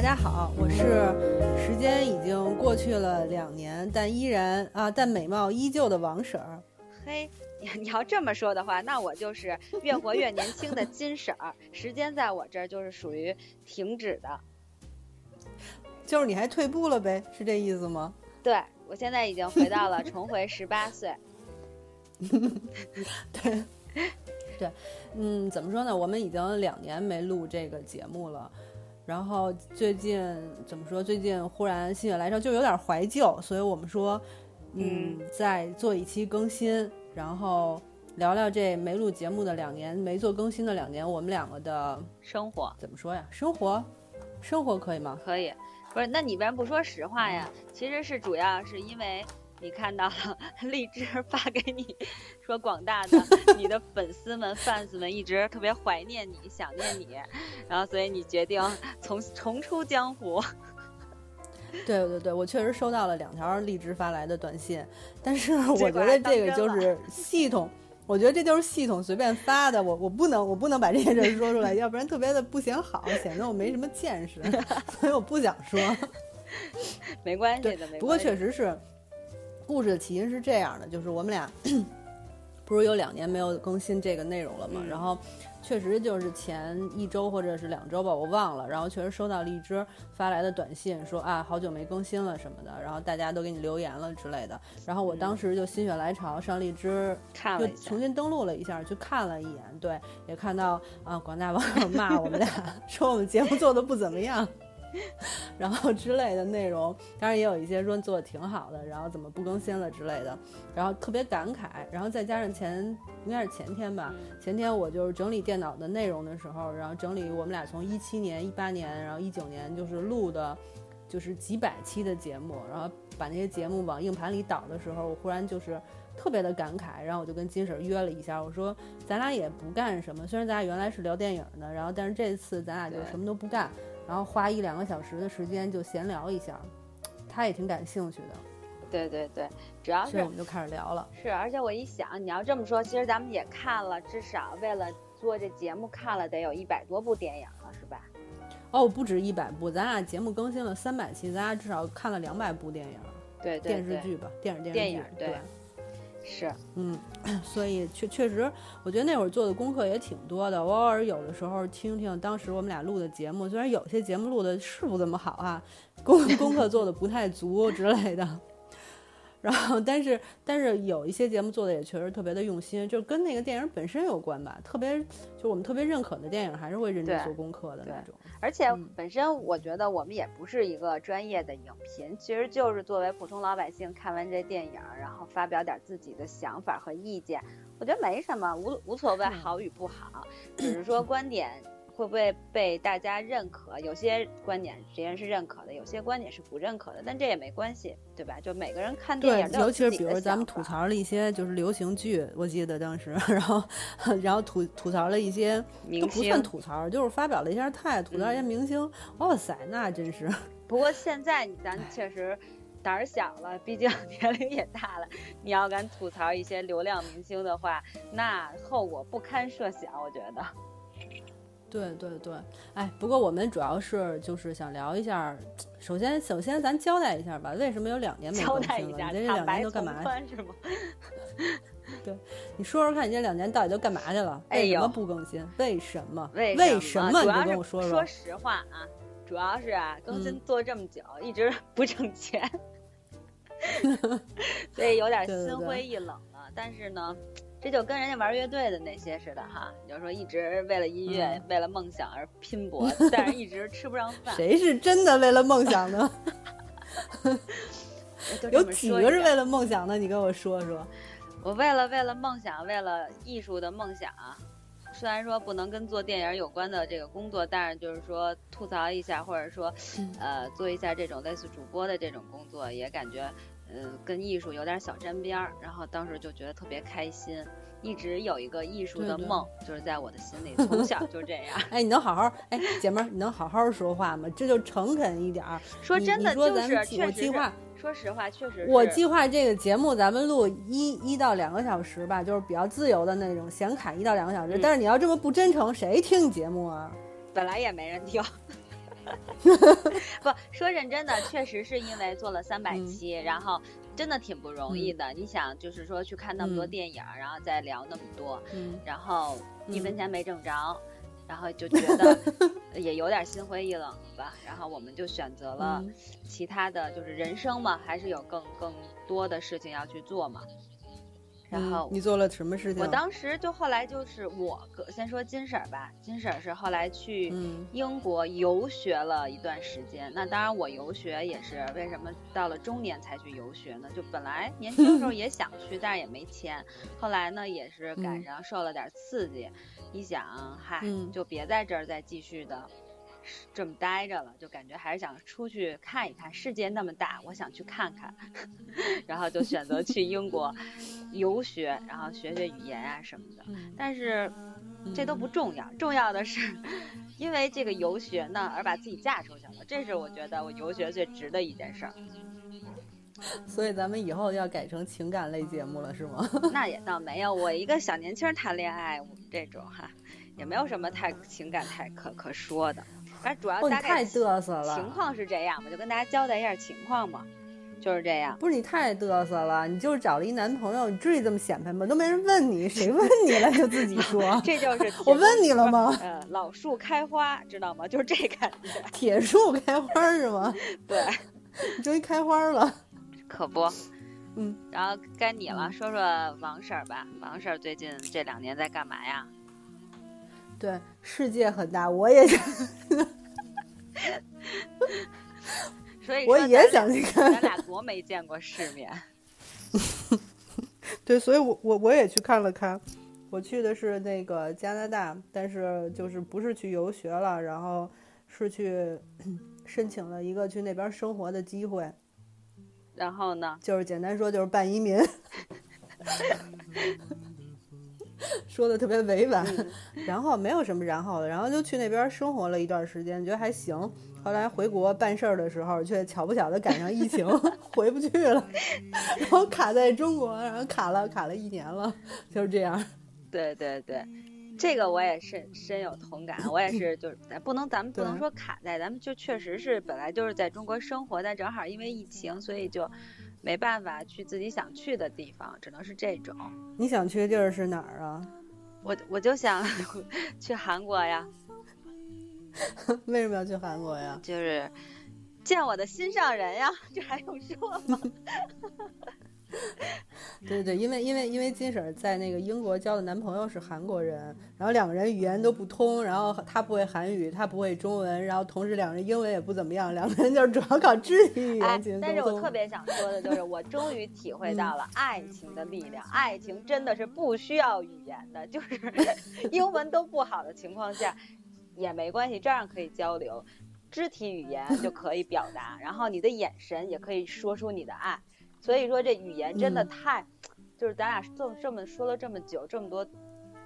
大家好，我是时间已经过去了两年，但依然啊，但美貌依旧的王婶儿。嘿，你你要这么说的话，那我就是越活越年轻的金婶儿。时间在我这儿就是属于停止的，就是你还退步了呗，是这意思吗？对我现在已经回到了重回十八岁。对，对，嗯，怎么说呢？我们已经两年没录这个节目了。然后最近怎么说？最近忽然心血来潮，就有点怀旧，所以我们说，嗯，再做一期更新，然后聊聊这没录节目的两年，没做更新的两年，我们两个的生活怎么说呀？生活，生活可以吗？可以，不是？那你为什么不说实话呀？其实是主要是因为。你看到了 荔枝发给你，说广大的你的粉丝们、fans 们一直特别怀念你、想念你，然后所以你决定重重出江湖。对对对，我确实收到了两条荔枝发来的短信，但是我觉得这个就是系统，我觉得这就是系统随便发的，我我不能我不能把这件事说出来，要不然特别的不显好，显得我没什么见识，所以我不想说。没关系的，不过确实是。故事的起因是这样的，就是我们俩 不是有两年没有更新这个内容了嘛？然后确实就是前一周或者是两周吧，我忘了。然后确实收到荔枝发来的短信，说啊好久没更新了什么的，然后大家都给你留言了之类的。然后我当时就心血来潮上荔枝，看了重新登录了一下，去看了一眼，对，也看到啊广大网友骂我们俩，说我们节目做的不怎么样。然后之类的内容，当然也有一些说做的挺好的，然后怎么不更新了之类的，然后特别感慨，然后再加上前应该是前天吧，前天我就是整理电脑的内容的时候，然后整理我们俩从一七年、一八年，然后一九年就是录的，就是几百期的节目，然后把那些节目往硬盘里导的时候，我忽然就是特别的感慨，然后我就跟金婶约了一下，我说咱俩也不干什么，虽然咱俩原来是聊电影的，然后但是这次咱俩就什么都不干。然后花一两个小时的时间就闲聊一下，他也挺感兴趣的。对对对，主要是我们就开始聊了。是，而且我一想，你要这么说，其实咱们也看了，至少为了做这节目看了得有一百多部电影了，是吧？哦，不止一百部，咱俩节目更新了三百期，咱俩至少看了两百部电影。对电视剧吧，电影电影对。是，嗯，所以确确实，我觉得那会儿做的功课也挺多的。我偶尔有的时候听听当时我们俩录的节目，虽然有些节目录的是不怎么好啊，功功课做的不太足之类的。然后，但是但是有一些节目做的也确实特别的用心，就跟那个电影本身有关吧。特别就我们特别认可的电影，还是会认真做功课的那种。而且本身我觉得我们也不是一个专业的影评，其实就是作为普通老百姓看完这电影，然后发表点自己的想法和意见。我觉得没什么，无无所谓好与不好，只是说观点。会不会被大家认可？有些观点别人是认可的，有些观点是不认可的，但这也没关系，对吧？就每个人看电影，尤其是比如咱们吐槽了一些就是流行剧，我记得当时，然后然后吐吐槽了一些，都不算吐槽，就是发表了一下态，吐槽一些明星。哇塞，那真是。不过现在咱确实胆儿小了，毕竟 年龄也大了。你要敢吐槽一些流量明星的话，那后果不堪设想，我觉得。对对对，哎，不过我们主要是就是想聊一下，首先首先咱交代一下吧，为什么有两年没更新了？你这两年都干嘛？是吗？对，你说说看，你这两年到底都干嘛去了？为什么不更新？为什么？为什么？你跟我说说。说实话啊，主要是啊，更新做这么久，一直 不挣钱，所以有点心灰意冷了。但是呢。这就跟人家玩乐队的那些似的哈，你就说一直为了音乐、为了梦想而拼搏，但是一直吃不上饭。谁是真的为了梦想呢？有几个是为了梦想的？你跟我说说。我为了为了梦想，为了艺术的梦想，虽然说不能跟做电影有关的这个工作，但是就是说吐槽一下，或者说呃做一下这种类似主播的这种工作，也感觉。嗯，跟艺术有点小沾边儿，然后当时就觉得特别开心，一直有一个艺术的梦，就是在我的心里，从小就这样。哎，你能好好哎，姐们儿，你能好好说话吗？这就诚恳一点儿。说真的，就是我计划，说实话，确实。我计划这个节目咱们录一一到两个小时吧，就是比较自由的那种，闲侃一到两个小时。但是你要这么不真诚，谁听节目啊？本来也没人听。不说认真的，确实是因为做了三百嗯期，然后真的挺不容易的。你想，就是说去看那么多嗯电影，然后再聊那么多，嗯然后一分嗯钱没挣着，然后就觉得 也有点心灰意冷了吧。然后我们就选择了嗯其他的，就是人生嘛，还是有更更多的事情要去做嘛。然嗯后你做了什么事情？我当时就后来就是我个先说金婶儿吧，金婶儿是后来去嗯英国游学了一段时间。那当然我游学也是为什么到了中年才去游学呢？就本来年轻的时候 也想去，但是也没钱。后来呢也是赶嗯上受了点刺激，一想嗨嗯就别在这儿再继续的。这么待着了，就感觉还是想出去看一看，世界那么大，我想去看看，然后就选择去英国游学，然后学学语言啊什么的。嗯但是这都不重要，重要的是 因为这个游学呢而把自己嫁出去了，这是我觉得我游学最值的一件事儿。所以咱们以后要改成情感类节目了，是吗？那也倒没有，我一个小年轻谈恋爱，我们这种哈，也没有什么太情感太可可说的。反正主要哦，你大概太嘚瑟了。情况是这样，我就跟大家交代一下情况嘛，就是这样。不是你太嘚瑟了，你就是找了一男朋友，你至于这么显摆吗？都没人问你，谁问你了就自己说。这就是 我问你了吗？呃，老树开花，知道吗？就是这感觉。铁树开花是吗？对，你终于开花了。可不。嗯，然后该你了，嗯说说王婶儿吧。王婶儿最近这两年在干嘛呀？对，世界很大，我也想，所以我也想去看。咱俩多没见过世面。对，所以我我我也去看了看，我去的是那个加拿大，但是就是不是去游学了，然后是去 申请了一个去那边生活的机会，然后呢？就是简单说就是办移民，说的特别委婉，然后没有什么然后了，然后就去那边生活了一段时间，觉得还行。后来回国办事儿的时候，却巧不巧的赶上疫情，回不去了，然后卡在中国，然后卡了卡了一年了，就是这样。对对对，这个我也深深有同感。我也是，就是咱不能，咱们不能说卡在，咱们就确实是本来就是在中国生活，但正好因为疫情，所以就没办法去自己想去的地方，只能是这种。你想去的地儿是哪儿啊？我我就想 去韩国呀，为什么要去韩国呀？就是见我的心上人呀，这还用说吗？对对，因为因为因为金婶在那个英国交的男朋友是韩国人，然后两个人语言都不通，然后他不会韩语，他不会中文，然后同时两人英文也不怎么样，两个人就是主要靠肢体语哎言但是。我特别想说的就是，我终于体会到了爱情的力量。爱情真的是不需要语言的，就是 英文都不好的情况下也没关系，照样可以交流，肢体语言就可以表达，然后你的眼神也可以说出你的爱。所以说这语言真的嗯太，就是咱俩这么这么说了这么久，这么多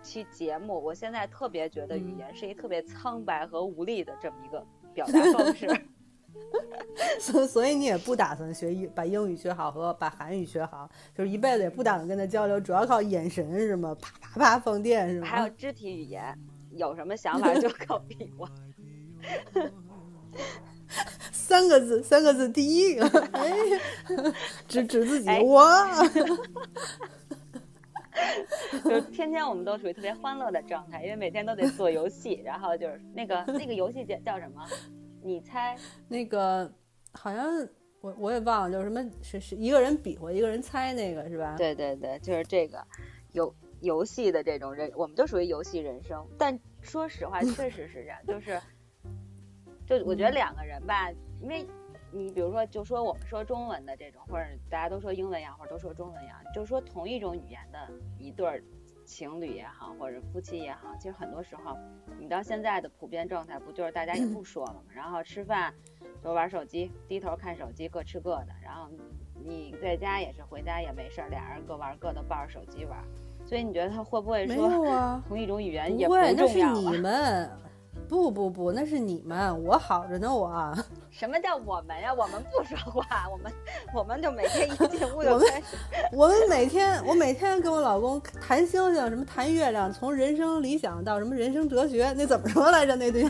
期节目，我现在特别觉得语嗯言是一特别苍白和无力的这么一个表达方式。所所以你也不打算学英把英语学好和把韩语学好，就是一辈子也不打算跟他交流，主要靠眼神是吗？啪啪啪放电是吗？还有肢体语言，有什么想法就 靠比划。三个字，三个字，第一个，哎，指指自己，哎我，就是天天我们都属于特别欢乐的状态，因为每天都得做游戏，然后就是那个 那个游戏叫叫什么？你猜？那个好像我我也忘了，就是什么是是一个人比划，一个人猜那个是吧？对对对，就是这个游游戏的这种人，我们就属于游戏人生。但说实话，确实是这样，就是就我觉得两个人吧，因为你比如说，就说我们说中文的这种，或者大家都说英文呀，或者都说中文呀，就是说同一种语言的一对儿情侣也好，或者夫妻也好，其实很多时候，你到现在的普遍状态，不就是大家也不 说了嘛，然后吃饭都玩手机，低头看手机，各吃各的，然后你在家也是回家也没事儿，俩人各玩各的，抱着手机玩。所以你觉得他会不会说啊，同一种语言也不会，那重是 你要了？们。不不不，那是你们，我好着呢，我。什么叫我们呀？我们不说话，我们我们就每天一进屋就开始。我们每天，我每天跟我老公谈星星，什么谈月亮，从人生理想到什么人生哲学，那怎么说来着？那对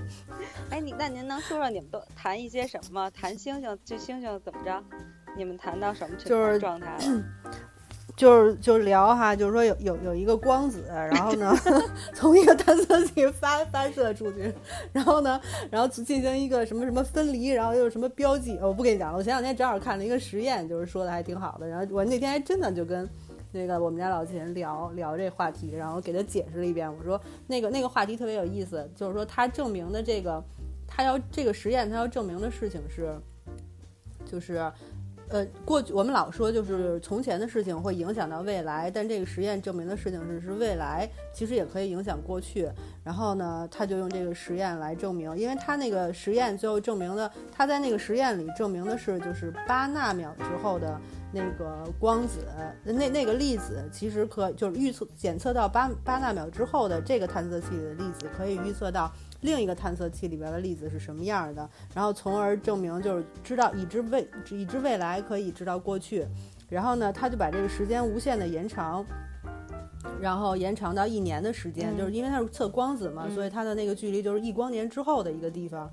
哎，你那您能说说你们都谈一些什么？谈星星，这星星怎么着？你们谈到什么就是状态了？就是就是聊哈，就是说有有有一个光子，然后呢，从一个探测器发发射出去，然后呢，然后进行一个什么什么分离，然后又什么标记，我不跟你讲了。我前两天正好看了一个实验，就是说的还挺好的。然后我那天还真的就跟那个我们家老秦聊聊这话题，然后给他解释了一遍。我说那个那个话题特别有意思，就是说他证明的这个，他要这个实验他要证明的事情是，就是。呃，过去我们老说就是从前的事情会影响到未来，但这个实验证明的事情是，是未来其实也可以影响过去。然后呢，他就用这个实验来证明，因为他那个实验最后证明的，他在那个实验里证明的是，就是八纳秒之后的那个光子，那那个粒子其实可就是预测检测到八八纳秒之后的这个探测器的粒子可以预测到。另一个探测器里边的粒子是什么样的，然后从而证明就是知道已知未已知未来可以知道过去，然后呢，他就把这个时间无限的延长，然后延长到一年的时间，就是因为它是测光子嘛，所以它的那个距离就是一光年之后的一个地方，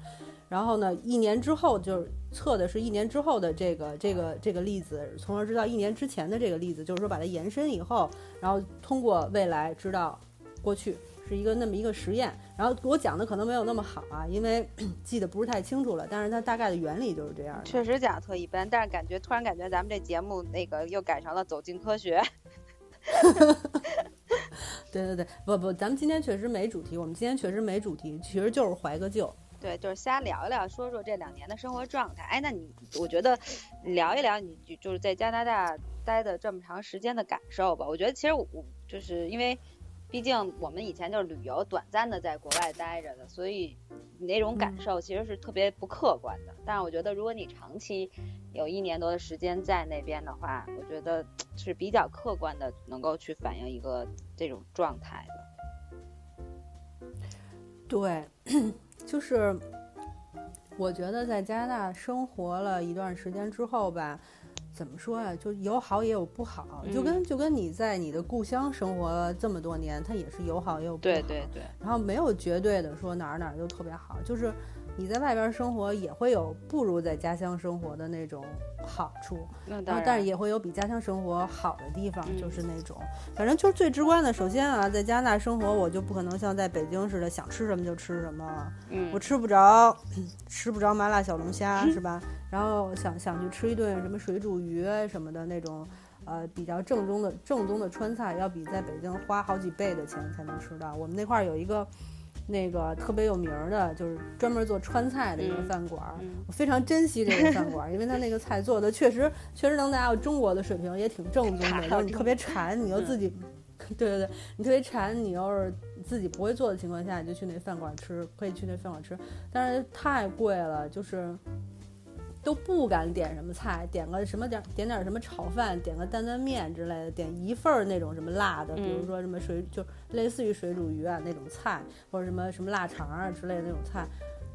然后呢，一年之后就是测的是一年之后的这个这个这个粒子，从而知道一年之前的这个粒子，就是说把它延伸以后，然后通过未来知道过去。是一个那么一个实验，然后我讲的可能没有那么好啊，因为 记得不是太清楚了。但是它大概的原理就是这样。确实讲的特一般，但是感觉突然感觉咱们这节目那个又改成了走进科学。对对对，不不，咱们今天确实没主题，我们今天确实没主题，其实就是怀个旧。对，就是瞎聊一聊，说说这两年的生活状态。哎，那你我觉得聊一聊你就就是在加拿大待的这么长时间的感受吧。我觉得其实我就是因为。毕竟我们以前就是旅游，短暂的在国外待着的，所以你那种感受其实是特别不客观的。但是我觉得，如果你长期有一年多的时间在那边的话，我觉得 是比较客观的，能够去反映一个这种状态的。对，就是我觉得在加拿大生活了一段时间之后吧。怎么说呀？就有好也有不好，就跟就跟你在你的故乡生活这么多年，它也是有好也有不好。对对对。然后没有绝对的说哪儿哪儿就特别好，就是你在外边生活也会有不如在家乡生活的那种好处。那当然。但是也会有比家乡生活好的地方，就是那种，反正就是最直观的。首先啊，在加拿大生活，我就不可能像在北京似的想吃什么就吃什么。嗯。我吃不着，吃不着麻辣小龙虾，是吧？然后想想去吃一顿什么水煮鱼什么的那种，呃，比较正宗的正宗的川菜，要比在北京花好几倍的钱才能吃到。我们那块儿有一个，那个特别有名的，就是专门做川菜的一个饭馆儿，我非常珍惜这个饭馆儿，因为他那个菜做的确实确实能达到中国的水平，也挺正宗的。就是你特别馋，你又自己，对对对，你特别馋，你要是自己不会做的情况下，你就去那饭馆吃，可以去那饭馆吃，但是太贵了，就是。都不敢点什么菜，点个什么点点点什么炒饭，点个担担面之类的，点一份儿那种什么辣的，比如说什么水就类似于水煮鱼啊那种菜，或者什么什么腊肠啊之类的那种菜，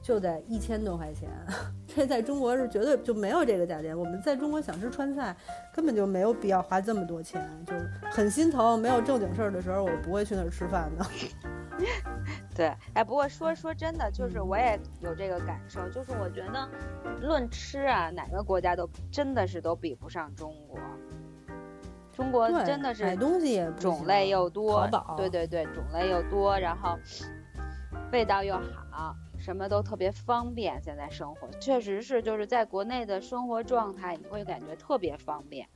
就得一千多块钱。这在中国是绝对就没有这个价钱。我们在中国想吃川菜，根本就没有必要花这么多钱，就是很心疼。没有正经事儿的时候，我不会去那儿吃饭的。对，哎，不过说说真的，就是我也有这个感受，就是我觉得，论吃啊，哪个国家都真的是都比不上中国。中国真的是买东西种类又多，对对对，种类又多，然后味道又好，什么都特别方便。现在生活确实是，就是在国内的生活状态，你会感觉特别方便。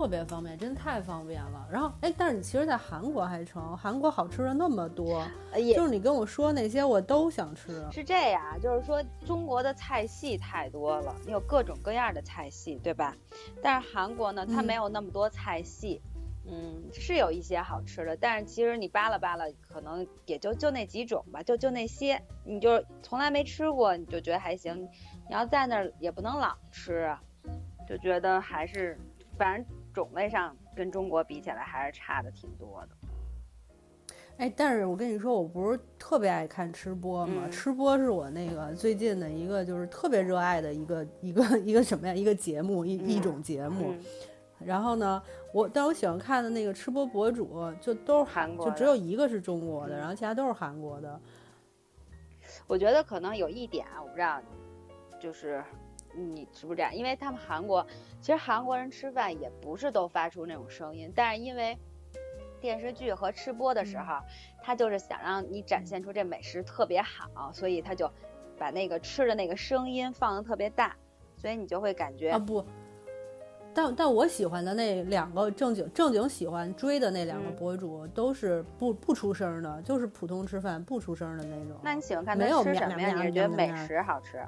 特别方便，真的太方便了。然后，哎，但是你其实，在韩国还成，韩国好吃的那么多，就是你跟我说那些，我都想吃。是这样，就是说中国的菜系太多了，你有各种各样的菜系，对吧？但是韩国呢，它没有那么多菜系，嗯，是有一些好吃的，但是其实你扒拉扒拉，可能也就就那几种吧，就就那些，你就从来没吃过，你就觉得还行。你要在那儿也不能老吃，就觉得还是，反正。种类上跟中国比起来还是差的挺多的，哎，但是我跟你说，我不是特别爱看吃播嘛，吃播是我那个最近的一个就是特别热爱的一个一个一个什么呀，一个节目一一种节目。然后呢，我但我喜欢看的那个吃播博主就都是韩国，就只有一个是中国的，然后其他都是韩国的。我觉得可能有一点啊，我不知道，就是你是不是这样？因为他们韩国其实韩国人吃饭也不是都发出那种声音，但是因为电视剧和吃播的时候，他就是想让你展现出这美食特别好，所以他就把那个吃的那个声音放的特别大，所以你就会感觉啊不。但但我喜欢的那两个正经正经喜欢追的那两个博主都是不不出声的，就是普通吃饭不出声的那种。那你喜欢看他没有吃什么呀？你是觉得美食好吃？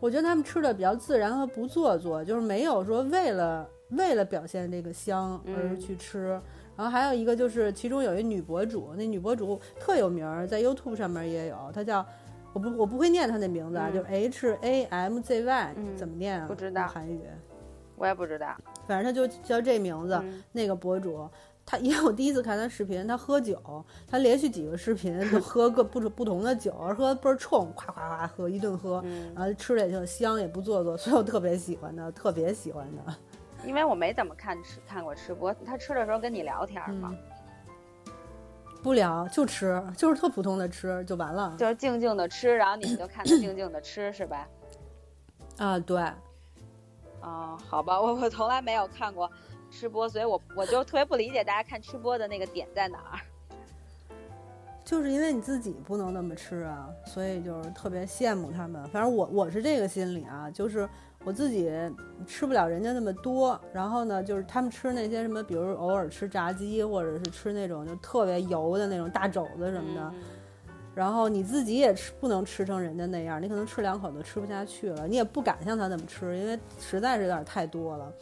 我觉得他们吃的比较自然和不做作，就是没有说为了为了表现这个香而嗯去吃。然后还有一个就是，其中有一女博主，那女博主特有名儿，在 YouTube 上面也有，她叫我不我不会念她那名字啊，嗯就 H A M Z Y，、嗯怎么念啊？不知道韩语，我也不知道。反正她就叫这名字。嗯那个博主，他因为我第一次看他视频，他喝酒，他连续几个视频都喝个不不同的酒，喝倍儿冲，夸夸夸喝一顿喝，嗯，然后吃的也挺香，也不做作，所以我特别喜欢他，特别喜欢他。因为我没怎么看吃看过吃播，他吃的时候跟你聊天吗，嗯不聊就吃，就是特普通的吃就完了就是静静的吃，然后你们就看他静静的吃，是吧？啊。对，哦，好吧，我我从来没有看过吃播，所以我我就特别不理解大家看吃播的那个点在哪儿。就是因为你自己不能那么吃啊，所以就是特别羡慕他们。反正我我是这个心理啊，就是我自己吃不了人家那么多，然后呢，就是他们吃那些什么，比如偶尔吃炸鸡，或者是吃那种就特别油的那种大肘子什么的，嗯然后你自己也吃不能吃成人家那样，你可能吃两口都吃不下去了，你也不敢像他那么吃，因为实在是有点太多了，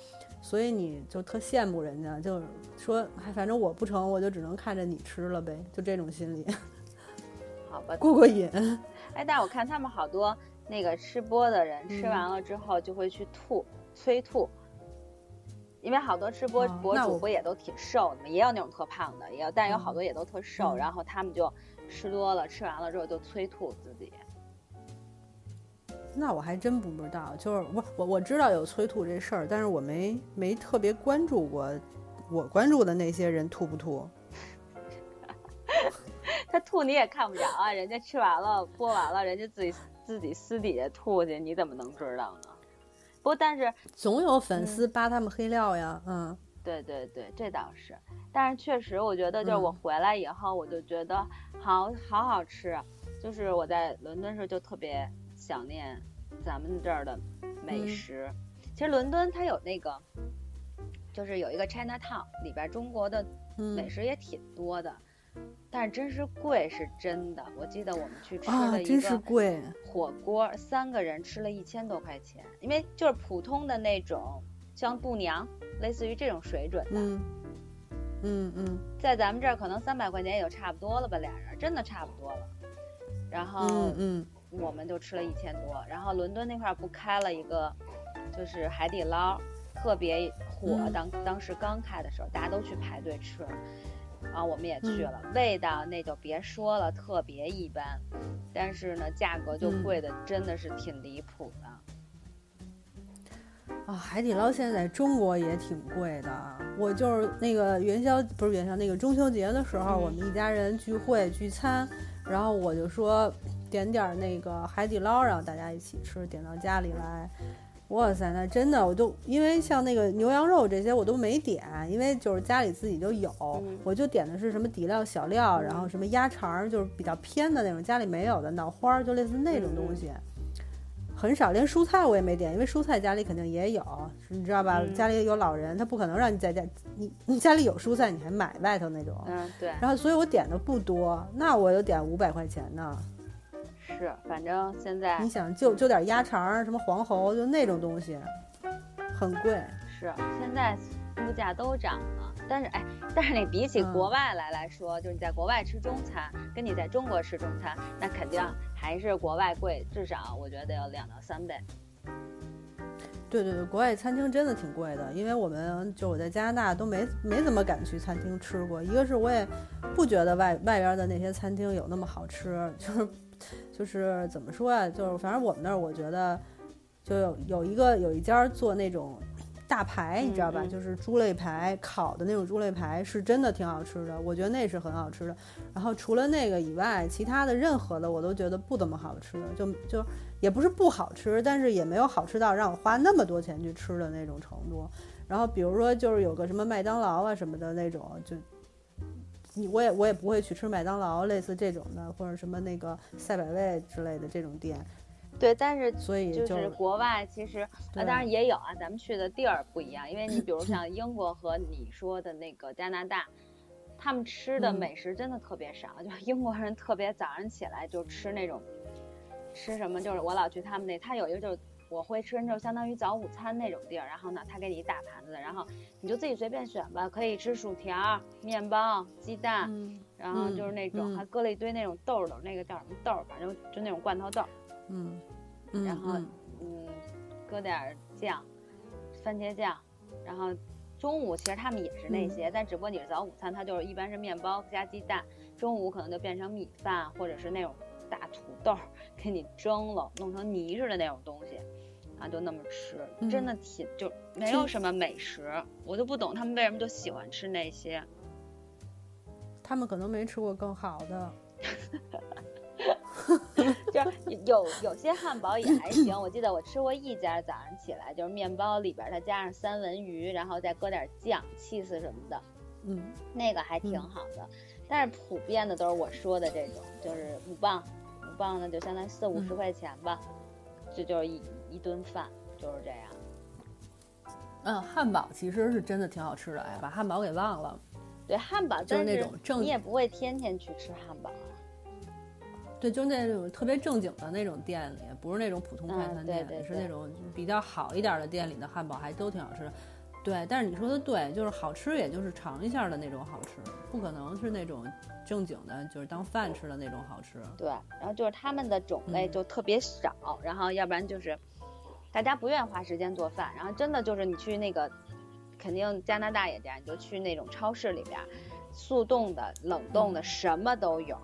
所以你就特羡慕人家，就是说，哎，反正我不成，我就只能看着你吃了呗，就这种心理，好吧，过过瘾。哎，但我看他们好多那个吃播的人吃嗯完了之后就会去吐，催吐。因为好多吃播哦博主不也都挺瘦的嘛，也有那种特胖的，也有，但有好嗯多也都特瘦，嗯然后他们就吃多了，吃完了之后就催吐自己。那我还真不知道，就是我我我知道有催吐这事儿，但是我没没特别关注过，我关注的那些人吐不吐。他吐你也看不着啊，人家吃完了播完了，人家自己自己私底下吐去，你怎么能知道呢？不过但是总有粉丝扒他们黑料呀，嗯对对对，这倒是，但是确实，我觉得就是我嗯回来以后，我就觉得好好好吃啊。就是我在伦敦时候就特别想念咱们这儿的美嗯食。其实伦敦它有那个，就是有一个 China Town，里边中国的美嗯食也挺多的，但是真是贵是真的。我记得我们去吃啊，了一真是个贵，火锅，三个人吃了一千多块钱，因为就是普通的那种像度娘，类似于这种水准的。嗯嗯嗯在咱们这儿可能三百块钱也就差不多了吧，俩人真的差不多了。然后嗯嗯我们就吃了一千多，然后伦敦那块儿不开了一个，就是海底捞，特别火，嗯当当时刚开的时候，大家都去排队吃，然后我们也去嗯了，味道那就别说了，特别一般，但是呢，价格就嗯贵的真的是挺离谱的。啊，海底捞现在在中国也挺贵的。我就是那个元宵不是元宵，那个中秋节的时候，嗯我们一家人聚会聚餐，然后我就说点点儿那个海底捞，然后大家一起吃，点到家里来。哇塞，那真的，我就因为像那个牛羊肉这些我都没点，因为就是家里自己就有，嗯我就点的是什么底料小料，嗯然后什么鸭肠儿，就是比较偏的那种，家里没有的脑花儿，就类似那种东西。很少，连蔬菜我也没点，因为蔬菜家里肯定也有，你知道吧？嗯家里有老人，他不可能让你在家，你你家里有蔬菜，你还买外头那种。嗯，对，然后，所以我点的不多，那我就点五百块钱呢。是，反正现在你想，就就点鸭肠儿，什么黄喉，就那种东西，很贵。是现在物价都涨了，但是哎，但是你比起嗯国外来来说，就是你在国外吃中餐，跟你在中国吃中餐，那肯定还是国外贵，至少我觉得有两到三倍。对对对，国外餐厅真的挺贵的，因为我们就我在加拿大都没没怎么敢去餐厅吃过。一个是我也不觉得外外边的那些餐厅有那么好吃，就是就是怎么说呀、就是反正我们那儿我觉得就有有一个有一家做那种大排，你知道吧？嗯嗯就是猪肋排，烤的那种猪肋排，是真的挺好吃的。我觉得那是很好吃的。然后除了那个以外，其他的任何的我都觉得不怎么好吃，就就也不是不好吃，但是也没有好吃到让我花那么多钱去吃的那种程度。然后比如说就是有个什么麦当劳啊什么的那种，就你我也我也不会去吃麦当劳类似这种的，或者什么那个赛百味之类的这种店。对，但是所以就是国外其实啊，当然也有啊，咱们去的地儿不一样，因为你比如像英国和你说的那个加拿大，他们吃的嗯美食真的特别少，就是英国人特别早上起来就吃那种吃什么，就是我老去他们那，他有一个就是我会吃，就相当于早午餐那种地儿，然后呢，他给你一大盘子，然后你就自己随便选吧，可以吃薯条、面包、鸡蛋，嗯然后就是那种、嗯还搁了一堆那种豆儿豆儿，那个叫什么豆儿，反正就那种罐头豆儿。嗯嗯，然后嗯嗯，搁点儿酱，番茄酱，然后中午其实他们也是那些，但只不过你是早午餐，它就是一般是面包加鸡蛋，中午可能就变成米饭或者是那种大土豆儿给你蒸了，弄成泥似的那种东西，然后就那么吃，真的挺就没有什么美食，我都不懂他们为什么就喜欢吃那些。他们可能没吃过更好的。就是有有些汉堡也还行，我记得我吃过一家早上起来就是面包里边儿它加上三文鱼，然后再搁点酱、cheese 什么的，嗯，那个还挺好的。但是普遍的都是我说的这种，就是五磅，五磅呢就相当于四五十嗯块钱吧，这就是一一顿饭，就是这样。嗯，汉堡其实是真的挺好吃的，哎，把汉堡给忘了。对汉堡，就是那种正你也不会天天去吃汉堡啊。对，就是那种特别正经的那种店里，不是那种普通快嗯餐店，对对对是那种比较好一点的店里的汉堡，还都挺好吃的。对，但是你说的对，就是好吃，也就是尝一下的那种好吃，不可能是那种正经的，就是当饭吃的那种好吃。对，然后就是他们的种类嗯就特别少，然后要不然就是大家不愿意花时间做饭，然后真的就是你去那个，肯定加拿大也这样，你就去那种超市里边，速冻的、冷冻的、嗯。什么都有，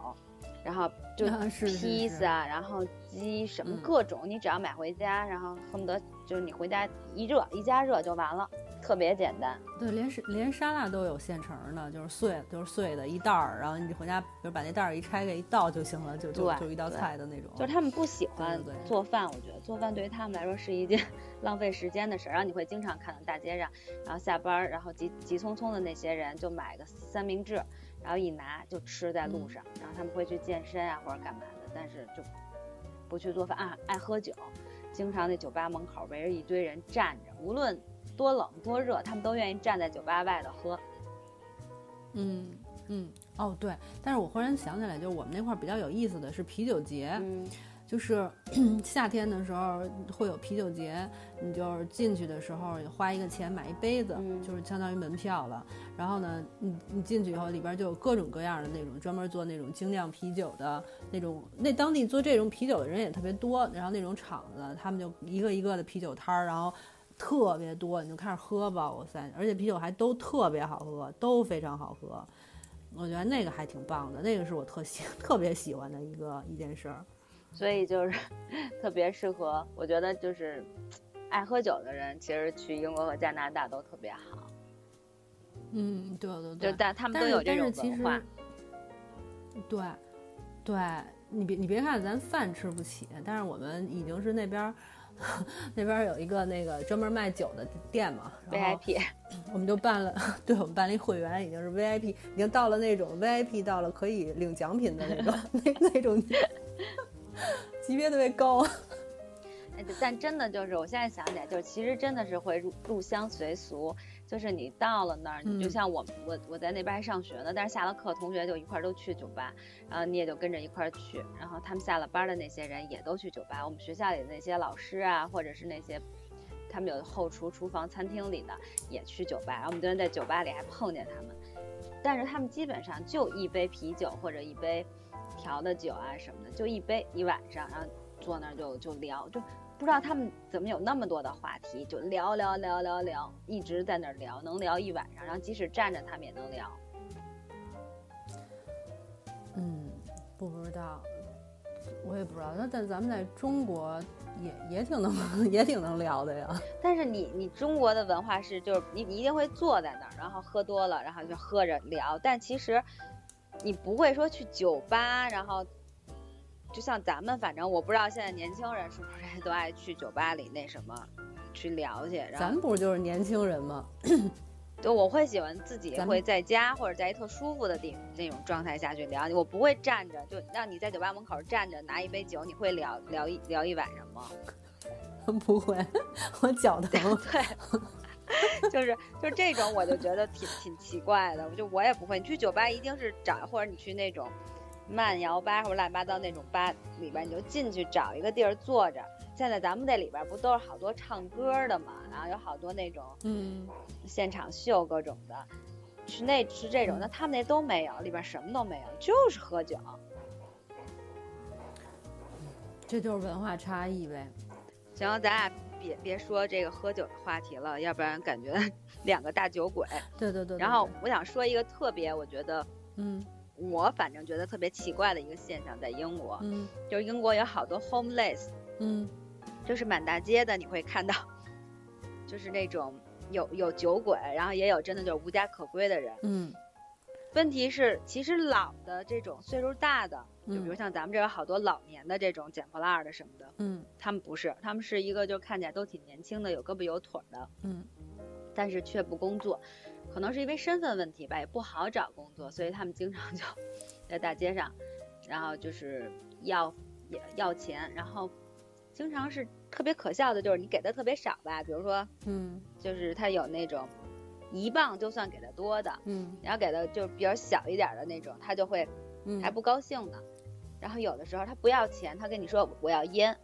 然后就披萨，然后鸡什么嗯各种，你只要买回家，然后恨不得就是你回家一热一加热就完了，特别简单。对，连是连沙拉都有现成的，就是碎，就是碎的一袋儿，然后你回家比如把那袋儿一拆开一倒就行了，就就对就一道菜的那种。就是他们不喜欢做饭，我觉得做饭对于他们来说是一件 浪费时间的事儿。然后你会经常看到大街上，然后下班儿，然后急急匆匆的那些人就买个三明治，然后一拿就吃在路上，然后他们会去健身啊或者干嘛的，但是就不去做饭啊，爱喝酒，经常那酒吧门口围着一堆人站着，无论多冷多热，他们都愿意站在酒吧外头喝。嗯嗯哦对，但是我忽然想起来，就是我们那块儿比较有意思的是啤酒节，嗯就是 夏天的时候会有啤酒节，你就是进去的时候花一个钱买一杯子，嗯就是相当于门票了。然后呢，你你进去以后，里边就有各种各样的那种专门做那种精酿啤酒的那种，那当地做这种啤酒的人也特别多。然后那种厂子，他们就一个一个的啤酒摊儿，然后特别多，你就开始喝吧，我塞！而且啤酒还都特别好喝，都非常好喝。我觉得那个还挺棒的，那个是我特喜 特别喜欢的一个一件事儿。所以就是 特别适合，我觉得就是爱喝酒的人，其实去英国和加拿大都特别好，嗯，对对对，但他们都有这种文化。，对，对你别你别看咱饭吃不起，但是我们已经是那边儿 那边儿有一个那个专门卖酒的店嘛，VIP，我们就办了，对我们办了一会员，已经是 VIP，已经到了那种 VIP 到了可以领奖品的那种那那种 级别特别高。哎但真的就是，我现在想起来，就是其实真的是会入入乡随俗，就是你到了那儿，你就嗯像我我我在那边还上学呢，但是下了课，同学就一块儿都去酒吧，然后你也就跟着一块儿去，然后他们下了班的那些人也都去酒吧，我们学校里的那些老师啊，或者是那些他们有后厨、厨房、餐厅里的也去酒吧，然后我们昨天在酒吧里还碰见他们，但是他们基本上就一杯啤酒或者一杯调的酒啊什么的，就一杯一晚上，然后坐那儿就就聊，就不知道他们怎么有那么多的话题，就聊聊聊聊聊，一直在那儿聊，能聊一晚上，然后即使站着他们也能聊。嗯，不知道，我也不知道，那但咱们在中国也也挺能 也挺能聊的呀。但是你你中国的文化是，就是你你一定会坐在那儿，然后喝多了，然后就喝着聊。但其实你不会说去酒吧，然后就像咱们，反正我不知道现在年轻人是不是都爱去酒吧里那什么去聊去。然后咱不就是年轻人吗？就我会喜欢自己会在家或者在一特舒服的地那种状态下去聊，我不会站着，就让你在酒吧门口站着拿一杯酒，你会聊聊一聊一晚上吗？不会，我脚疼。对，就是就是这种，我就觉得挺挺奇怪的。我就我也不会，你去酒吧一定是找，或者你去那种慢摇吧或者乱七八糟那种吧里边，你就进去找一个地儿坐着。现在咱们这里边不都是好多唱歌的嘛，然后有好多那种嗯现场秀各种的，是那是这种，那他们那都没有，里边什么都没有，就是喝酒。这就是文化差异呗。行，咱俩别别说这个喝酒的话题了，要不然感觉 两个大酒鬼。对对对。然后我想说一个特别，我觉得，嗯，我反正觉得特别奇怪的一个现象，在英国，嗯，就是英国有好多 homeless，嗯。就是满大街的，你会看到，就是那种有有酒鬼，然后也有真的就是无家可归的人。嗯。问题是，其实老的这种岁数大的，就比如像咱们这有好多老年的这种捡破烂的什么的，嗯，他们不是，他们是一个就看起来都挺年轻的，有胳膊有腿的，嗯，但是却不工作，可能是因为身份问题吧，也不好找工作，所以他们经常就 在大街上，然后就是要要钱，然后。经常是特别可笑的，就是你给的特别少吧，比如说，嗯，就是他有那种一磅就算给的多的，嗯，你要给的就比较小一点的那种，他就会还不高兴呢。然后有的时候他不要钱，他跟你说我要烟，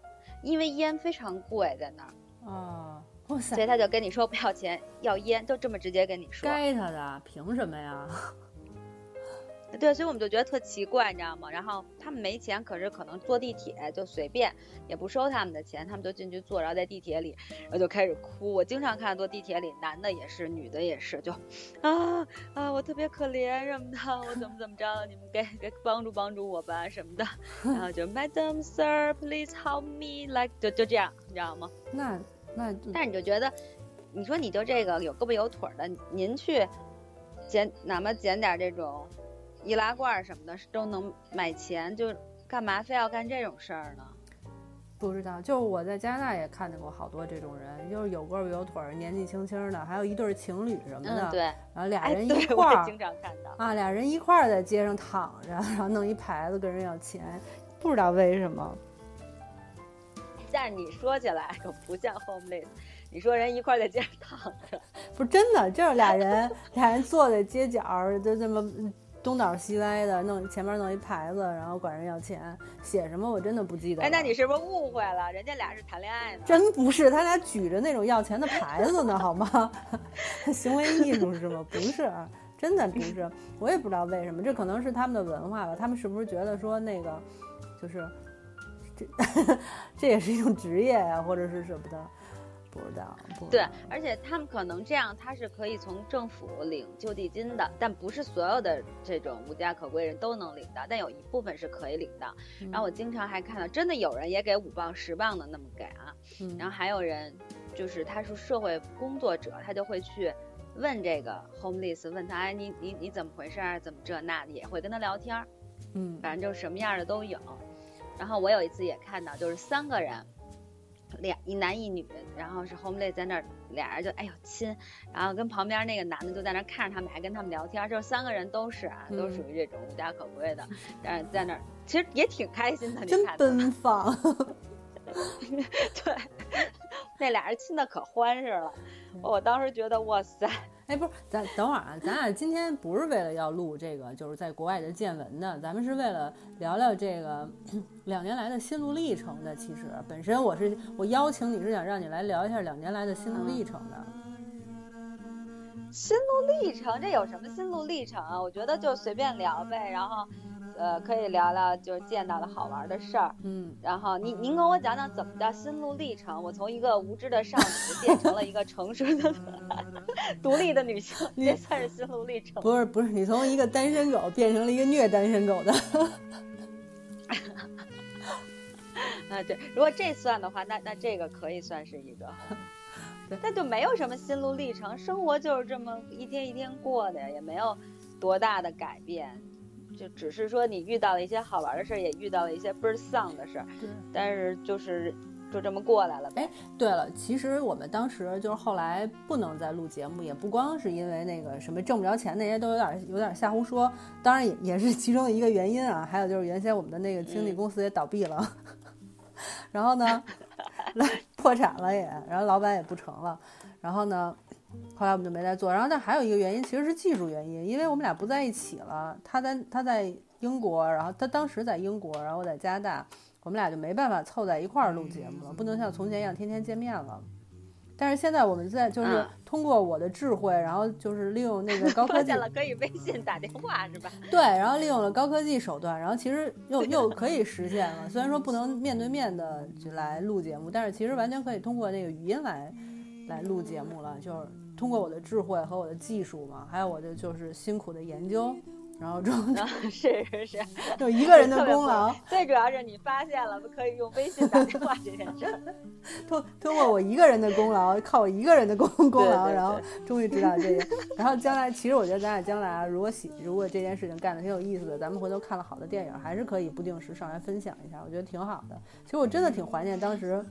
因为烟非常贵在那儿啊，哇塞，所以他就跟你说不要钱要烟，就这么直接跟你说。该他的，凭什么呀？对，所以我们就觉得特奇怪，你知道吗？然后他们没钱，可是可能坐地铁就随便，也不收他们的钱，他们就进去坐，然后在地铁里，然后就开始哭。我经常看坐地铁里，男的也是，女的也是，就啊啊，我特别可怜什么的，我怎么怎么着，你们给给帮助帮助我吧什么的。然后就 Madam Sir, please help me, like 就就这样，你知道吗？那那，但是你就觉得，你说你就这个有胳膊有腿的，您去捡哪怕捡点这种。易拉罐什么的都能买钱，就干嘛非要干这种事儿呢？不知道，就是我在加拿大也看见过好多这种人，就是有胳膊有腿儿，年纪轻轻的，还有一对情侣什么的。对。然后俩人一块儿，经常看到啊，俩人一块儿在街上躺着，然后弄一牌子跟人要钱，不知道为什么。但是你说起来可不像 homeless，你说人一块儿在街上躺着，不是真的，就是俩人，俩人坐在街角就这么。东倒西歪的，弄前面弄一牌子，然后管人要钱，写什么我真的不记得。哎，那你是不是误会了？人家俩是谈恋爱呢。真不是，他俩举着那种要钱的牌子呢，好吗？行为艺术是吗？不是，真的不是。我也不知道为什么，这可能是他们的文化吧。他们是不是觉得说那个，就是这 这也是一种职业呀，或者是什么的？不知道，对，而且他们可能这样，他是可以从政府领救济金的，但不是所有的这种无家可归人都能领到，但有一部分是可以领到。然后我经常还看到，真的有人也给五磅、十磅的那么给啊。然后还有人，就是他是社会工作者，他就会去问这个 homeless，问他，哎，你你你怎么回事？怎么这那的，也会跟他聊天。嗯，反正就什么样的都有。然后我有一次也看到，就是三个人。俩一男一女，然后是 homeless 在那儿，俩人就哎呦亲，然后跟旁边那个男的就在那看着他们，还跟他们聊天，就是三个人都是啊，都属于这种无家可归的，但是在那儿其实也挺开心的，真奔放。对，那俩人亲的可欢实了，我当时觉得哇塞。哎，不是，咱等会儿啊，咱俩今天不是为了要录这个，就是在国外的见闻的，咱们是为了聊聊这个 两年来的心路历程的。其实本身我是我邀请你是想让你来聊一下两年来的心路历程的。心路历程，这有什么心路历程啊？我觉得就随便聊呗，然后。呃，可以聊聊就是见到的好玩的事儿，嗯，然后您您跟我讲讲怎么叫心路历程？我从一个无知的少女 变成了一个成熟的独立的女性，这算是心路历程？不是不是，你从一个单身狗变成了一个虐单身狗的，啊，对，如果这算的话，那那这个可以算是一个。那就没有什么心路历程，生活就是这么一天一天过的呀，也没有多大的改变，就只是说你遇到了一些好玩的事儿，也遇到了一些倍儿丧的事儿，但是就是就这么过来了。哎，对了，其实我们当时就是后来不能再录节目，也不光是因为那个什么挣不着钱那些都有点有点瞎胡说，当然也也是其中的一个原因啊。还有就是原先我们的那个经纪公司也倒闭了，然后呢。破产了也，然后老板也不成了，然后呢，后来我们就没再做。然后但还有一个原因，其实是技术原因，因为我们俩不在一起了。他在他在英国，然后他当时在英国，然后我在加拿大，我们俩就没办法凑在一块儿录节目了，不能像从前一样天天见面了。但是现在我们在就是通过我的智慧，然后就是利用那个高科技 了，可以微信打电话是吧？对，然后利用了高科技手段，然后其实又又可以实现了。虽然说不能面对面的就来录节目，但是其实完全可以通过那个语音来来录节目了。就是通过我的智慧和我的技术嘛，还有我的就是辛苦的研究。然后中是是是，就一个人的功劳。最主要是你发现了可以用微信打电话这件事，通通过我一个人的功劳，靠我一个人的功 功劳，然后终于知道这个。然后将来，其实我觉得咱俩将来啊，如果喜，如果这件事情干的挺有意思的，咱们回头看了好的电影，还是可以不定时上来分享一下，我觉得挺好的。其实我真的挺怀念当时，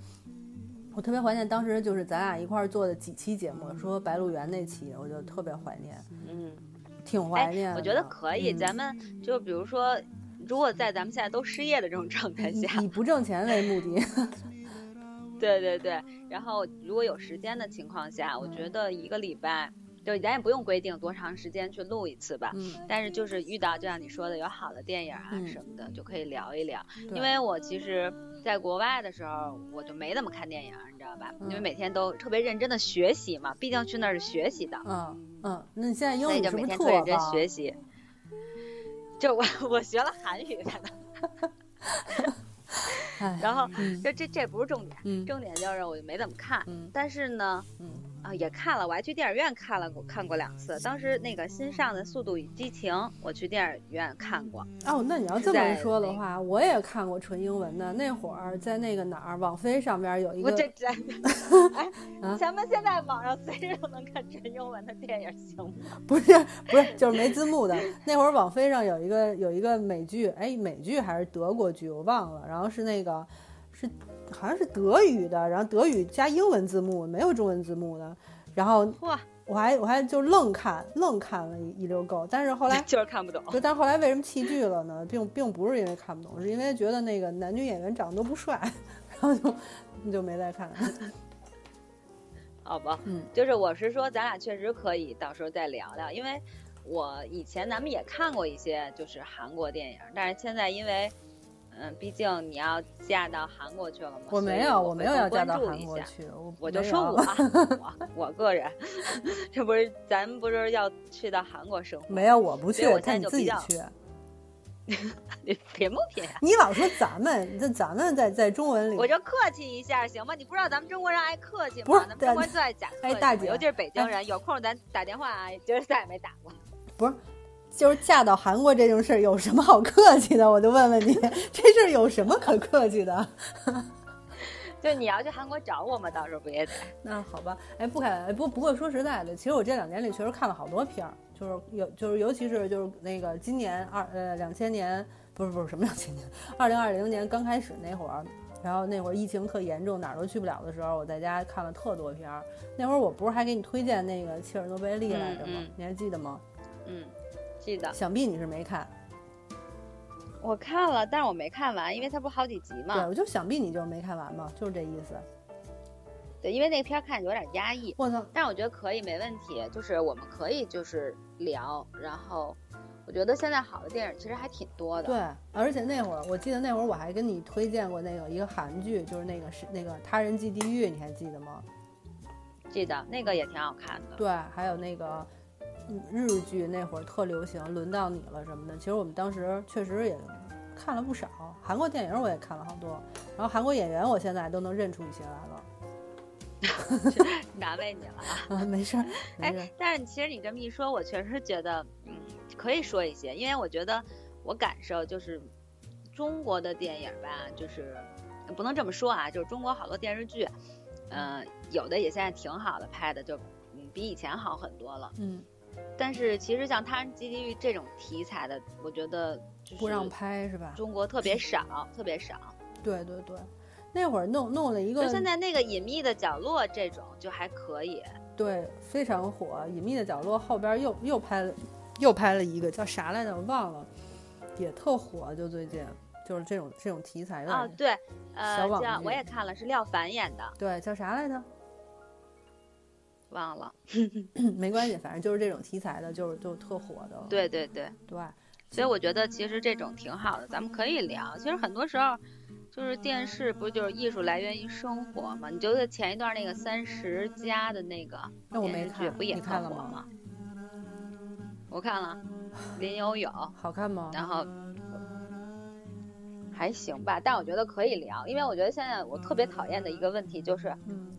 我特别怀念当时就是咱俩一块儿做的几期节目，说白鹿原那期，我就特别怀念。嗯。挺怀念，我觉得可以。咱们就比如说，如果在咱们现在都失业的这种状态下，以不挣钱为目的，对对对。然后如果有时间的情况下，我觉得一个礼拜，就咱也不用规定多长时间去录一次吧。嗯。但是就是遇到就像你说的有好的电影啊什么的，就可以聊一聊。因为我其实。在国外的时候，我就没怎么看电影，你知道吧？因为每天都特别认真的学习嘛，毕竟去那儿是学习的。嗯嗯，那你现在英语就每天特认真学习。就我我学了韩语才能。然后这这这不是重点，重点就是我就没怎么看。但是呢，啊也看了，我还去电影院看了，看过两次。当时那个新上的《速度与激情》，我去电影院看过。哦，那你要这么说的话，我也看过纯英文的。那会儿在那个哪儿，网飞上边有一个。我这真的。哎，咱们现在网上随时都能看纯英文的电影，行吗？不是不是，就是没字幕的。那会儿网飞上有一个有一个美剧，哎，美剧还是德国剧，我忘了。然后是那个。是，好像是德语的，然后德语加英文字幕，没有中文字幕的。然后哇，我还我还就愣看愣看了一溜够，但是后来 就是看不懂。就但后来为什么弃剧了呢？并并不是因为看不懂，是因为觉得那个男女演员长得都不帅，然后就就没再看。好吧，嗯，就是我是说，咱俩确实可以到时候再聊聊，因为我以前咱们也看过一些就是韩国电影，但是现在因为。嗯，毕竟你要嫁到韩国去了嘛。我没有，我没有要嫁到韩国去。我就说我 我我个人，这不是咱不是要去到韩国生活？没有，我不去，我你自己去。你贫不贫呀？你老说咱们，这咱们在在中文里，我就客气一下行吗？你不知道咱们中国人爱客气吗？不是，中国人最爱假客气。大姐，尤其是北京人，有空咱打电话啊，今儿再也没打过。不是。就是嫁到韩国这种事儿有什么好客气的？我就问问你，这事儿有什么可客气的？就你要去韩国找我吗？到时候不也得？那好吧，哎，不开，不不过说实在的，其实我这两年里确实看了好多片儿，就是有，就是尤其是就是那个今年二呃两千年不是不是什么两千年，二零二零年刚开始那会儿，然后那会儿疫情特严重，哪儿都去不了的时候，我在家看了特多片儿。那会儿我不是还给你推荐那个切尔诺贝利来着吗？你还记得吗？嗯。记得，想必你是没看。我看了，但是我没看完，因为它不是好几集嘛。对，我就想必你就是没看完嘛，就是这意思。对，因为那片看着有点压抑。我操！但是我觉得可以，没问题。就是我们可以就是聊，然后我觉得现在好的电影其实还挺多的。对，而且那会儿我记得那会儿我还跟你推荐过那个一个韩剧，就是那个是那个《他人即地狱》，你还记得吗？记得，那个也挺好看的。对，还有那个。日剧那会儿特流行，轮到你了什么的。其实我们当时确实也看了不少韩国电影，我也看了好多。然后韩国演员，我现在都能认出一些来了。难为你了 啊！没事儿，哎，但是其实你这么一说，我确实觉得，嗯，可以说一些，因为我觉得我感受就是中国的电影吧，就是不能这么说啊，就是中国好多电视剧，嗯，有的也现在挺好的，拍的就嗯比以前好很多了。嗯，但是其实像《他人基地狱》这种题材的，我觉得不让拍是吧？中国特别少，特别少。对对对，那会儿弄弄了一个，就现在那个隐秘的角落这种就还可以。对，非常火。隐秘的角落后边又又拍了，又拍了一个叫啥来着？我忘了，也特火。就最近就是这种这种题材的啊，对，呃，叫我也看了，是廖凡演的。对，叫啥来着？忘了，没关系，反正就是这种题材的，就是就特火的。对对对对，所以我觉得其实这种挺好的，咱们可以聊。其实很多时候。就是电视不就是艺术来源于生活嘛？你觉得前一段那个三十加的那个电视剧不也看了吗？我看了，林有有，好看吗？然后还行吧，但我觉得可以聊，因为我觉得现在我特别讨厌的一个问题就是，嗯，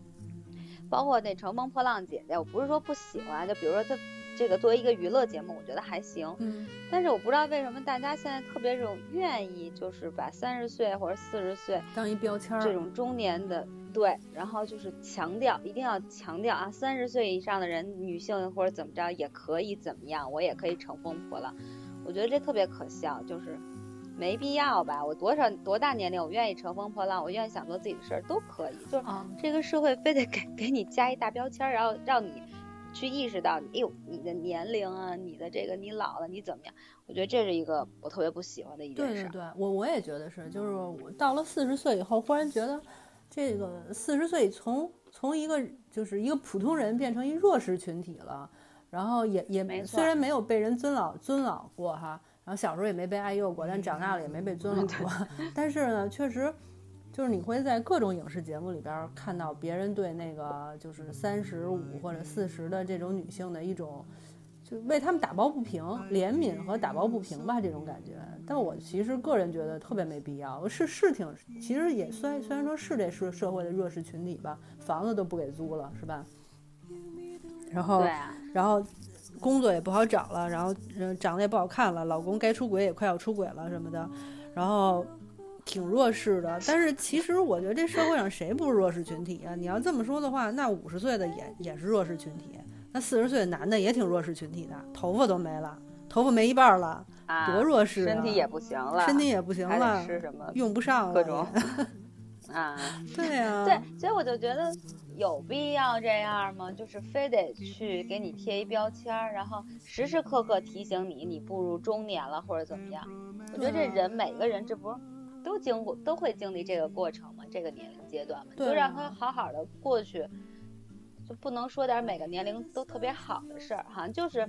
包括那《乘风破浪姐姐》，我不是说不喜欢，就比如说她。这个作为一个娱乐节目，我觉得还行。嗯，但是我不知道为什么大家现在特别这种愿意，就是把三十岁或者四十岁当一标签，这种中年的对，然后就是强调一定要强调啊，三十岁以上的人，女性或者怎么着也可以怎么样，我也可以乘风破浪。我觉得这特别可笑，就是没必要吧？我多少多大年龄，我愿意乘风破浪，我愿意想做自己的事儿都可以。就是这个社会非得给给你加一大标签，然后让你。去意识到，哎呦，你的年龄啊，你的这个你老了，你怎么样？我觉得这是一个我特别不喜欢的一件事。对对对，我我也觉得是，就是我到了四十岁以后，忽然觉得，这个四十岁从从一个就是一个普通人变成一弱势群体了，然后也也虽然没有被人尊老尊老过哈，然后小时候也没被爱幼过，但长大了也没被尊老过，但是呢，确实。就是你会在各种影视节目里边看到别人对那个就是三十五或者四十的这种女性的一种，就为他们打抱不平、怜悯和打抱不平吧这种感觉。但我其实个人觉得特别没必要，是是挺，其实也虽虽然说是这社社会的弱势群体吧，房子都不给租了是吧？然后然后工作也不好找了，然后长得也不好看了，老公该出轨也快要出轨了什么的，然后。挺弱势的，但是其实我觉得这社会上谁不是弱势群体啊？你要这么说的话，那五十岁的也也是弱势群体，那四十岁的男的也挺弱势群体的，头发都没了，头发没一半了，多弱势啊！身体也不行了，身体也不行了，吃什么用不上了各种 啊？对呀，对，所以我就觉得有必要这样吗？就是非得去给你贴一标签，然后时时刻刻提醒你你步入中年了或者怎么样？我觉得这人每个人这不是。都经过都会经历这个过程嘛，这个年龄阶段嘛，就让他好好的过去，就不能说点每个年龄都特别好的事儿好像，就是，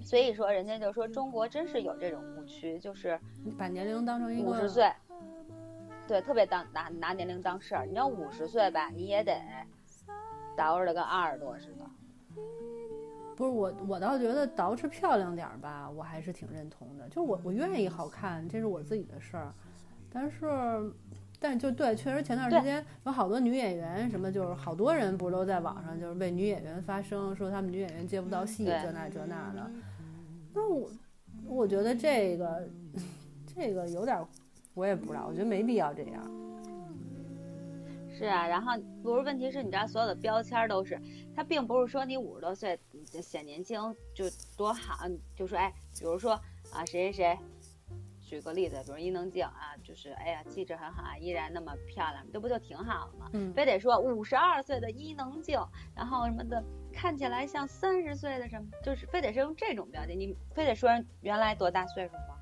所以说人家就说中国真是有这种误区，就是把年龄当成一个五十岁，对，特别当拿拿年龄当事儿，你要五十岁吧，你也得捯饬的跟二十多似的。不是我，我倒觉得捯饬漂亮点儿吧，我还是挺认同的，就我我愿意好看，这是我自己的事儿。但是，但就对，确实前段时间有好多女演员，什么就是好多人不是都在网上就是为女演员发声，说他们女演员接不到戏，这那这那的。那我我觉得这个 这个有点，我也不知道，我觉得没必要这样。是啊，然后不是问题是你知道所有的标签都是，它并不是说你五十多岁显年轻就多好，就说哎，比如说啊谁谁谁。举个例子，比如伊能静啊，就是哎呀，气质很好啊，依然那么漂亮，这不就挺好的吗？嗯，非得说五十二岁的伊能静，然后什么的，看起来像三十岁的什么，就是非得是用这种标签，你非得说人原来多大岁数吗？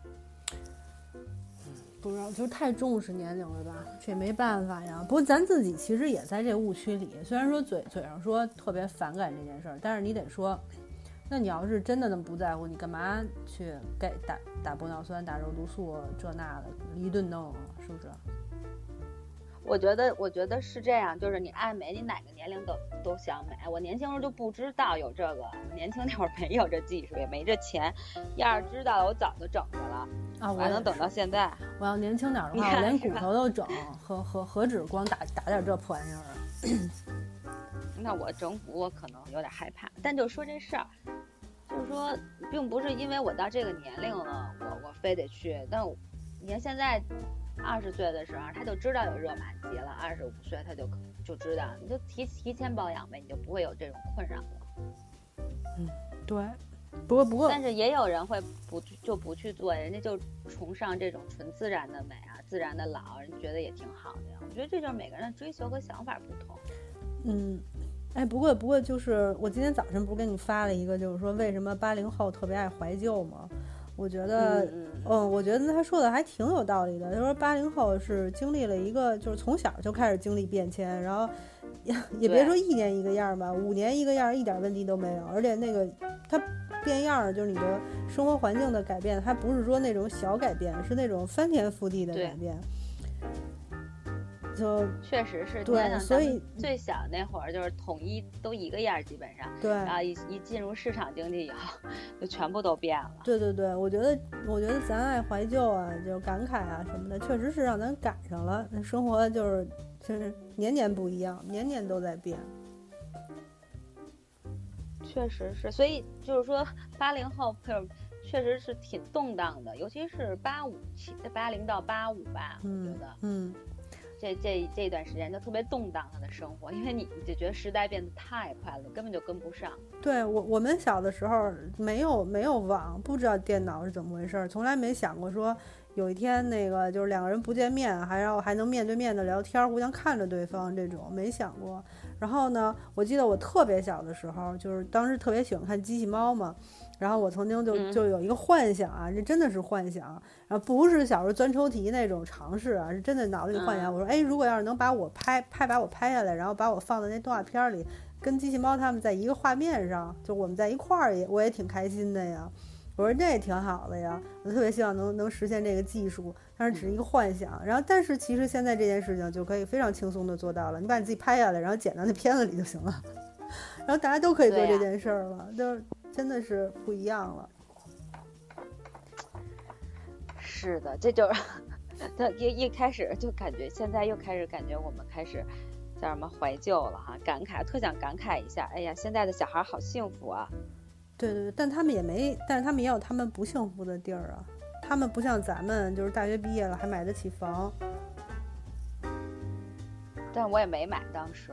不知道，就是太重视年龄了吧？这也没办法呀。不过咱自己其实也在这误区里，虽然说嘴嘴上说特别反感这件事儿，但是你得说。那你要是真的那么不在乎，你干嘛去给打打玻尿酸、打肉毒素这那的，一顿弄啊，是不是？我觉得，我觉得是这样，就是你爱美，你哪个年龄都都想美。我年轻时候就不知道有这个，年轻那会儿没有这技术，也没这钱。要是知道了，我早就整去了啊！我还能等到现在。我要年轻点的话，我连骨头都整，何何何止光打打点这破玩意儿啊？那我整骨，我可能有点害怕。但就说这事儿。就是说，并不是因为我到这个年龄了，我我非得去。但你看现在二十岁的时候，他就知道有热玛吉了；二十五岁他就就知道，你就提提前保养呗，你就不会有这种困扰了。嗯，对。不过不过，但是也有人会不就不去做，人家就崇尚这种纯自然的美啊，自然的老，人觉得也挺好的呀。我觉得这就是每个人的追求和想法不同。嗯，哎，不过不过就是我今天早晨不是给你发了一个，就是说为什么八零后特别爱怀旧吗？我觉得，嗯，我觉得他说的还挺有道理的。他说八零后是经历了一个，就是从小就开始经历变迁，然后也也别说一年一个样吧，五年一个样，一点问题都没有。而且那个他变样儿，就是你的生活环境的改变，它不是说那种小改变，是那种翻天覆地的改变。就确实是对，所以最小那会儿就是统一都一个样儿，基本上对。然后一一进入市场经济以后，就全部都变了。对对对，我觉得我觉得咱爱怀旧啊，就感慨啊什么的，确实是让咱赶上了。那生活就是就是年年不一样，年年都在变。确实是，所以就是说 八零后就确实是挺动荡的，尤其是八五七八零到八五吧，我觉得嗯。这这这段时间就特别动荡，他的生活，因为你就觉得时代变得太快了，根本就跟不上。对我，我们小的时候没有没有网，不知道电脑是怎么回事，从来没想过说有一天那个就是两个人不见面，还要还能面对面的聊天，互相看着对方这种，没想过。然后呢，我记得我特别小的时候，就是当时特别喜欢看机器猫嘛。然后我曾经就就有一个幻想啊，这真的是幻想，然后不是小时候钻抽屉那种尝试啊，是真的脑子里幻想。我说，哎，如果要是能把我拍拍把我拍下来，然后把我放在那动画片里，跟机器猫他们在一个画面上，就我们在一块儿也我也挺开心的呀。我说这也挺好的呀，我特别希望能能实现这个技术，但是只是一个幻想。然后，但是其实现在这件事情就可以非常轻松的做到了，你把你自己拍下来，然后剪到那片子里就行了，然后大家都可以做这件事儿了，就是。真的是不一样了，是的，这就是，一一开始就感觉，现在又开始感觉我们开始叫什么怀旧了哈，感慨，特想感慨一下，哎呀，现在的小孩好幸福啊！对对对，但他们也没，但是他们也有他们不幸福的地儿啊，他们不像咱们，就是大学毕业了还买得起房。但我也没买，当时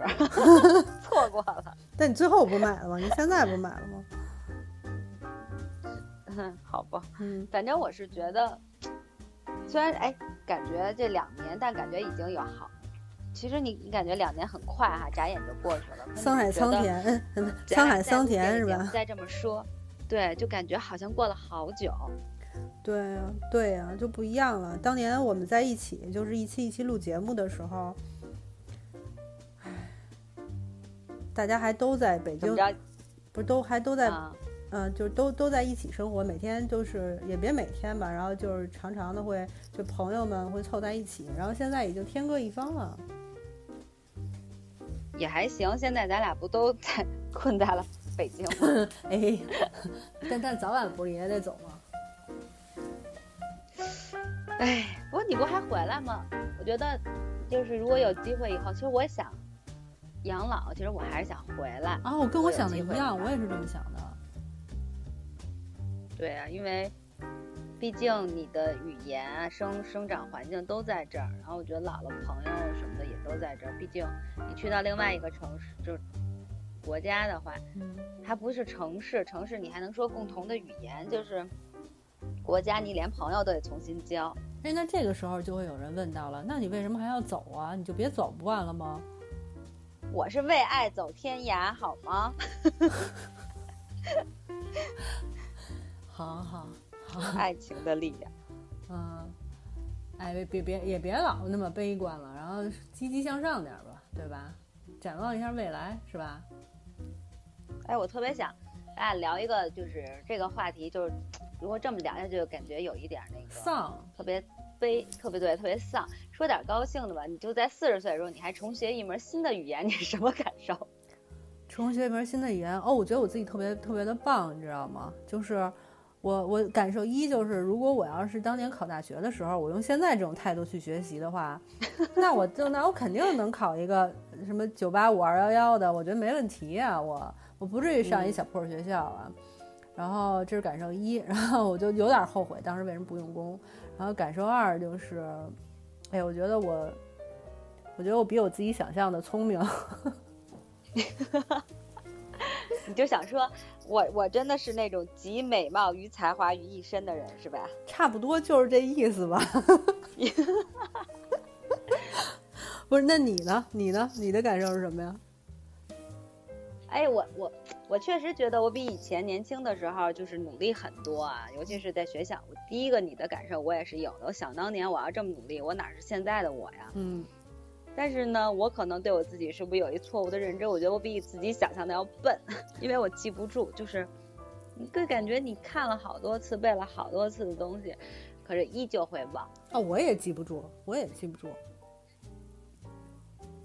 错过了。但你最后不买了吗？你现在不买了吗？嗯 好吧，嗯，反正我是觉得，虽然哎，感觉这两年，但感觉已经有好。其实你你感觉两年很快哈，眨眼就过去了。沧海桑田，沧海桑田是吧？再这么说，对，就感觉好像过了好久。对呀，对呀，就不一样了。当年我们在一起，就是一期一期录节目的时候，唉，大家还都在北京，不是都还都在。嗯，就都都在一起生活，每天都是也别每天吧，然后就是常常的会就朋友们会凑在一起，然后现在已经天各一方了，也还行。现在咱俩不都在 困在了北京吗？哎，但但早晚不是也得走吗？哎，不过你不还回来吗？我觉得就是如果有机会以后，其实我想养老，其实我还是想回来啊。我跟我想的一样，我也是这么想的。对啊，因为毕竟你的语言啊、生生长环境都在这儿，然后我觉得姥姥朋友什么的也都在这儿。毕竟你去到另外一个城市，就是国家的话，嗯，还不是城市，城市你还能说共同的语言，就是国家你连朋友都得重新交。哎，那这个时候就会有人问到了，那你为什么还要走啊？你就别走不完了吗？我是为爱走天涯，好吗？好 好好，爱情的力量。嗯，哎，别别别，也别老那么悲观了，然后积极向上点吧，对吧？展望一下未来，是吧？哎，我特别想，咱俩聊一个，就是这个话题，就是如果这么聊下去，感觉有一点那个丧，特别悲，特别对，特别丧。说点高兴的吧，你就在四十岁的时候，你还重学一门新的语言，你什么感受？重学一门新的语言，哦，我觉得我自己特别特别的棒，你知道吗？就是。我我感受一就是，如果我要是当年考大学的时候，我用现在这种态度去学习的话，那我就那我肯定能考一个什么九八五二幺幺的，我觉得没问题啊，我我不至于上一小破学校啊。然后这是感受一，然后我就有点后悔当时为什么不用功。然然后感受二就是，哎，我觉得我，我觉得我比我自己想象的聪明。你就想说，我我真的是那种集美貌与才华于一身的人，是吧？差不多就是这意思吧。不是，那你呢？你呢？你的感受是什么呀？哎，我我我确实觉得我比以前年轻的时候就是努力很多啊，尤其是在学校。第一个，你的感受我也是有的。我想当年我要这么努力，我哪是现在的我呀？嗯。但是呢，我可能对我自己是不是有一错误的认知？我觉得我比自己想象的要笨，因为我记不住，就是你会感觉你看了好多次，背了好多次的东西，可是依旧会忘。啊，我也记不住，我也记不住。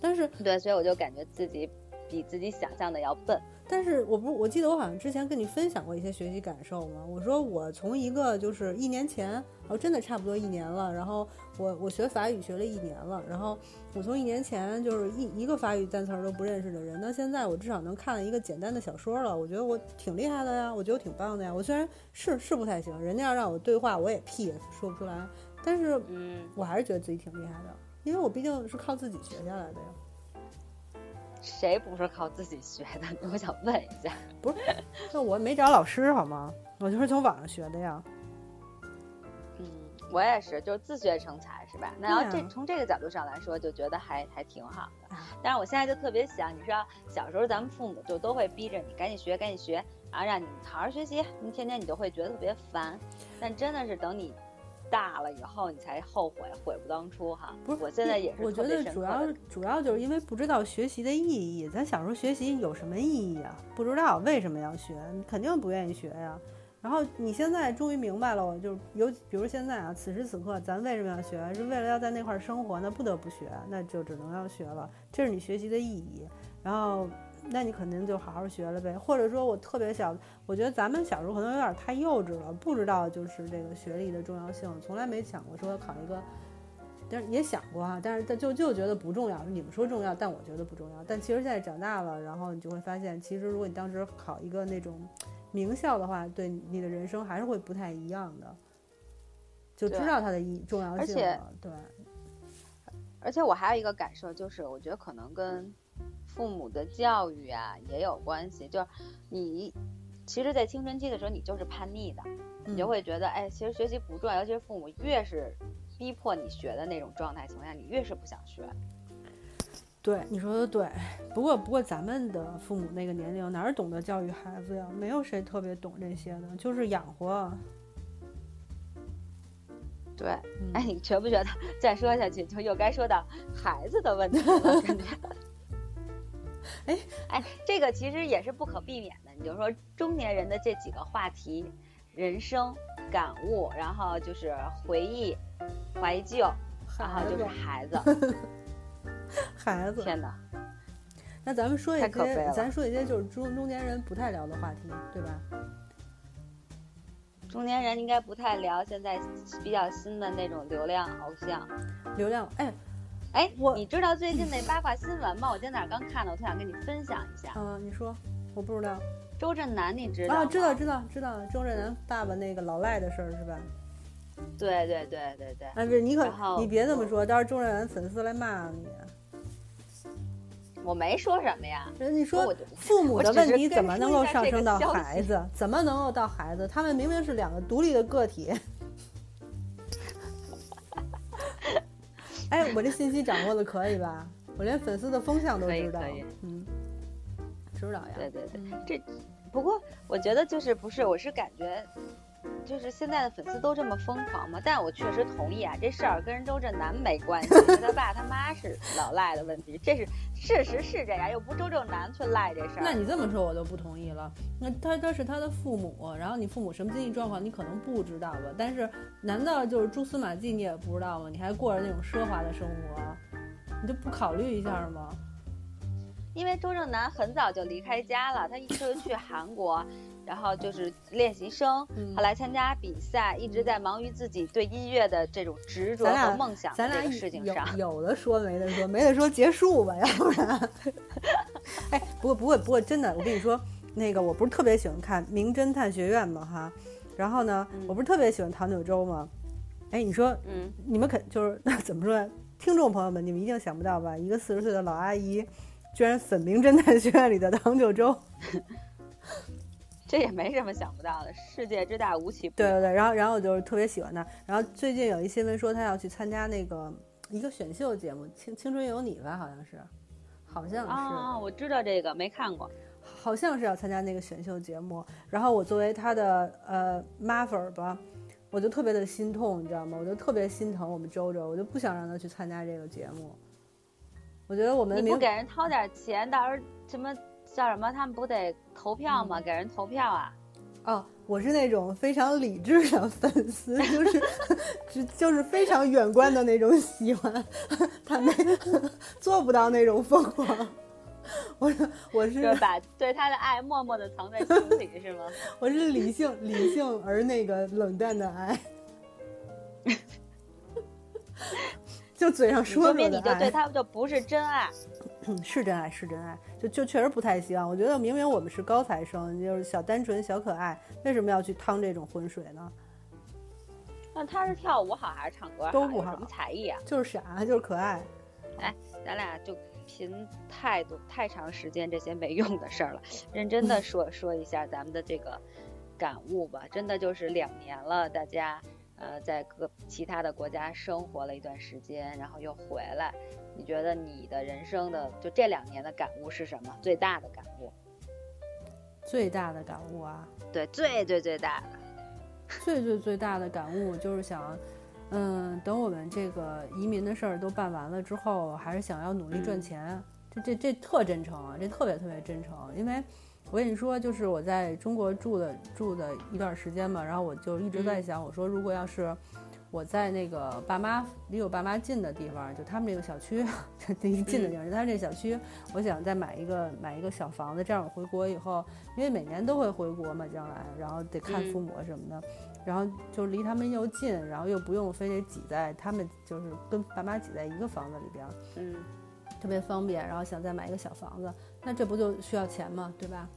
但是对，所以我就感觉自己比自己想象的要笨。但是我不，我记得我好像之前跟你分享过一些学习感受嘛。我说我从一个就是一年前，哦，真的差不多一年了。然后我我学法语学了一年了。然后我从一年前就是一一个法语单词都不认识的人，到现在我至少能看了一个简单的小说了。我觉得我挺厉害的呀，我觉得我挺棒的呀。我虽然是是不太行，人家要让我对话，我也屁也说不出来。但是，嗯，我还是觉得自己挺厉害的，因为我毕竟是靠自己学下来的呀。谁不是靠自己学的？我想问一下，不是，那我没找老师好吗？我就是从网上学的呀。嗯，我也是，就是自学成才，是吧？那要这从这个角度上来说，就觉得还还挺好的。但是我现在就特别想，你知道，小时候咱们父母就都会逼着你赶紧学，赶紧学，然后让你好好学习，你天天你就会觉得特别烦。但真的是等你。大了以后你才后悔，悔不当初哈。不是，我现在也是。我觉得主要主要就是因为不知道学习的意义。咱小时候学习有什么意义啊？不知道为什么要学，你肯定不愿意学呀。然后你现在终于明白了，我就是有，比如现在啊，此时此刻咱为什么要学？是为了要在那块生活，那不得不学，那就只能要学了。这是你学习的意义。然后。那你肯定就好好学了呗，或者说我特别小，我觉得咱们小时候可能有点太幼稚了，不知道就是这个学历的重要性，从来没想过说考一个，但是也想过哈，但是但就就觉得不重要。你们说重要，但我觉得不重要。但其实现在长大了，然后你就会发现，其实如果你当时考一个那种名校的话，对你的人生还是会不太一样的，就知道它的意重要性了。对。而且我还有一个感受，就是我觉得可能跟。父母的教育啊也有关系，就是你其实，在青春期的时候，你就是叛逆的，你就会觉得，哎，其实学习不重要，尤其是父母越是逼迫你学的那种状态情况下，你越是不想学。对，你说的对。不过，不过咱们的父母那个年龄哪儿懂得教育孩子呀？没有谁特别懂这些的，就是养活。对，哎，你觉不觉得 再说下去就又该说到孩子的问题了？感觉。哎哎，这个其实也是不可避免的。你就说中年人的这几个话题，人生感悟，然后就是回忆、怀旧，然后就是孩子。孩子，天哪！那咱们说一些，咱说一些就是中中年人不太聊的话题，对吧？中年人应该不太聊现在比较新的那种流量偶像。流量，哎。哎，我你知道最近那八卦新闻吗？我今天早上刚看到，我特想跟你分享一下。嗯，你说，我不知道。周震南，你知道啊？知道，知道，知道。周震南爸爸那个老赖的事儿是吧？对对对对对。哎，不是，你可你别这么说，到时候周震南粉丝来骂你。我没说什么呀。人你说父母的问题怎么能够上升到孩子？怎么能够到孩子？他们明明是两个独立的个体。哎，我这信息掌握的可以吧？我连粉丝的风向都知道，嗯，知道呀。对对对，这不过我觉得就是不是，我是感觉，就是现在的粉丝都这么疯狂吗？但我确实同意啊，这事儿跟周震南没关系，他爸他妈是老赖的问题，这是事实是这样，又不周震南去赖这事儿。那你这么说，我就不同意了。那他他是他的父母，然后你父母什么经济状况，你可能不知道吧？但是难道就是蛛丝马迹你也不知道吗？你还过着那种奢华的生活，你就不考虑一下吗？因为周震南很早就离开家了，他一直去韩国，然后就是练习生，后来参加比赛，一直在忙于自己对音乐的这种执着和梦想这个事情上。有的说没得说，没得说结束吧，要不然。哎，不过不过不过，真的，我跟你说。那个我不是特别喜欢看《名侦探学院》嘛哈，然后呢，我不是特别喜欢唐九洲嘛，哎，你说，嗯，你们肯就是那 怎么说呢？听众朋友们，你们一定想不到吧？一个四十岁的老阿姨，居然粉名侦探学院里的唐九洲。这也没什么想不到的，世界之大无奇不对对对，然后然后我就是特别喜欢他。然后最近有一新闻说他要去参加那个一个选秀节目《青青春有你》吧，好像是，好像是。啊，我知道这个，没看过。好像是要参加那个选秀节目。然后我作为他的呃妈粉儿吧，我就特别的心痛，你知道吗？我就特别心疼我们周周，我就不想让他去参加这个节目。我觉得我们你不给人掏点钱，到时候什么？叫什么？他们不得投票吗？给人投票啊？哦，我是那种非常理智的粉丝，就是 就就是非常远观的那种喜欢，他们 做不到那种疯狂。我是我是把对他的爱默默的藏在心里，是吗？我是理性理性而那个冷淡的爱，就嘴上说说明你就对他就不是真爱。是真爱，是真爱，就就确实不太希望。我觉得明明我们是高材生，就是小单纯、小可爱，为什么要去趟这种浑水呢？那他是跳舞好还是唱歌？都不好。什么才艺啊？就是傻，就是可爱。哎，咱俩就凭太多太长时间这些没用的事儿了，认真的 说说一下咱们的这个感悟吧。真的就是两年了，大家呃在各其他的国家生活了一段时间，然后又回来。你觉得你的人生的就这两年的感悟是什么？最大的感悟？最大的感悟啊？对，最最最大的，最最最大的感悟就是想，嗯，等我们这个移民的事儿都办完了之后，还是想要努力赚钱。这这这特真诚啊，这特别特别真诚。因为我跟你说，就是我在中国住的住的一段时间嘛，然后我就一直在想，我说如果要是。我在那个爸妈离我爸妈近的地方，就他们这个小区，离近的地方，就他这小区，我想再买一个买一个小房子，这样我回国以后，因为每年都会回国嘛，将来，然后得看父母什么的，然后就离他们又近，然后又不用非得挤在他们就是跟爸妈挤在一个房子里边，嗯，特别方便。然后想再买一个小房子，那这不就需要钱吗？对吧？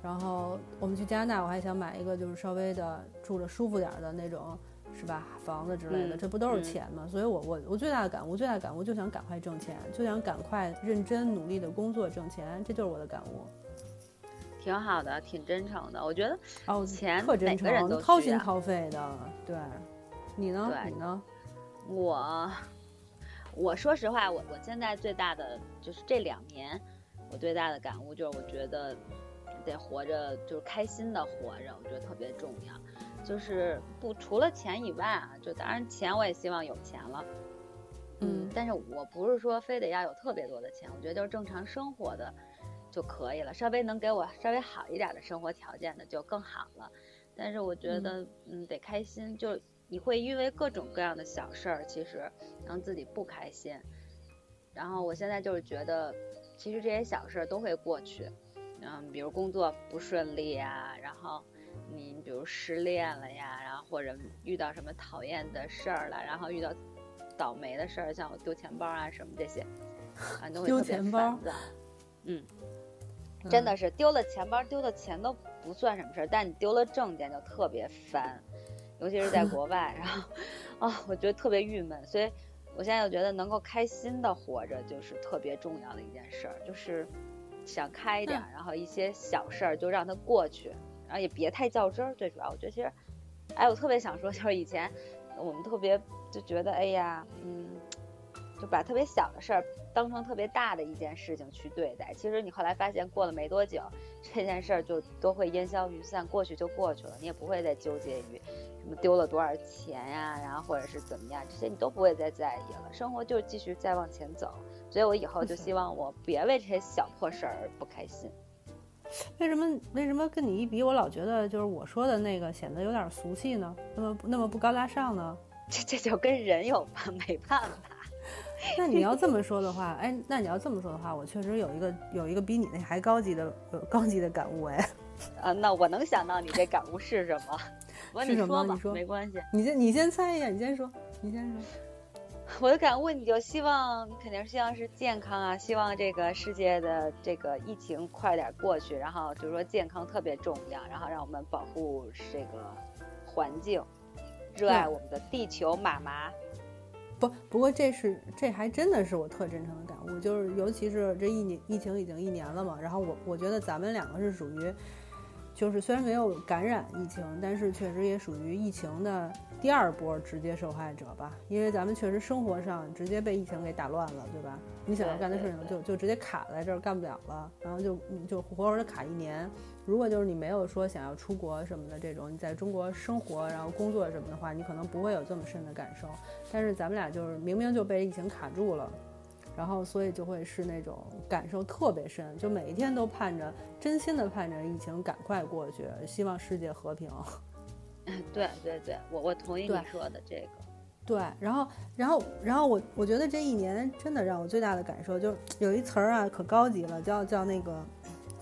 然后我们去加拿大，我还想买一个就是稍微的住着舒服点的那种。是吧？房子之类的，这不都是钱吗？所以，我我我最大的感悟，最大的感悟就想赶快挣钱，就想赶快认真努力的工作挣钱，这就是我的感悟。挺好的，挺真诚的。我觉得哦，钱特真诚，掏心掏肺的。对，你呢？你呢？我 我说实话，我我现在最大的就是这两年，我最大的感悟就是，我觉得得活着，就是开心的活着，我觉得特别重要。就是不除了钱以外啊，就当然钱我也希望有钱了，嗯，但是我不是说非得要有特别多的钱，我觉得就是正常生活的就可以了，稍微能给我稍微好一点的生活条件的就更好了。但是我觉得，嗯，得开心，就你会因为各种各样的小事儿，其实让自己不开心。然后我现在就是觉得，其实这些小事儿都会过去，嗯，比如工作不顺利啊，然后。你比如失恋了呀，然后或者遇到什么讨厌的事儿了，然后遇到倒霉的事儿，像我丢钱包啊什么这些，啊都会特别烦躁。嗯，真的是丢了钱包，丢了钱都不算什么事儿，但你丢了证件就特别烦，尤其是在国外，然后啊，我觉得特别郁闷。所以我现在又觉得能够开心的活着就是特别重要的一件事儿，就是想开一点，然后一些小事儿就让它过去。然后也别太较真儿，最主要我觉得其实，哎，我特别想说，就是以前我们特别就觉得，哎呀，嗯，就把特别小的事儿当成特别大的一件事情去对待。其实你后来发现，过了没多久，这件事儿就都会烟消云散，过去就过去了，你也不会再纠结于什么丢了多少钱呀，然后或者是怎么样，这些你都不会再在意了。生活就继续再往前走。所以我以后就 希望我别为这些小破事儿不开心。为什么为什么跟你一比，我老觉得就是我说的那个显得有点俗气呢？那么那么不高大上呢？这这就跟人有关，没办法。那你要这么说的话，哎，那你要这么说的话，我确实有一个有一个比你那还高级的呃高级的感悟哎。啊，那我能想到你这感悟是什么？是什么？你说没关系。你先你先猜一下，你先说，你先说。我的感悟，你就希望，肯定是希望是健康啊，希望这个世界的这个疫情快点过去，然后就是说健康特别重要，然后让我们保护这个环境，热爱我们的地球妈妈。不，不过这是这还真的是我特真诚的感悟，就是尤其是这一年疫情已经一年了嘛，然后我我觉得咱们两个是属于，就是虽然没有感染疫情，但是确实也属于疫情的第二波直接受害者吧，因为咱们确实生活上直接被疫情给打乱了，对吧？你想要干的事情就就直接卡在这儿干不了了，然后就就活活的卡一年。如果就是你没有说想要出国什么的这种，你在中国生活然后工作什么的话，你可能不会有这么深的感受。但是咱们俩就是明明就被疫情卡住了，然后所以就会是那种感受特别深，就每一天都盼着，真心的盼着疫情赶快过去，希望世界和平。对对对，我我同意你说的这个。对，然后然后然后我我觉得这一年真的让我最大的感受就是有一词儿啊，可高级了，叫叫那个。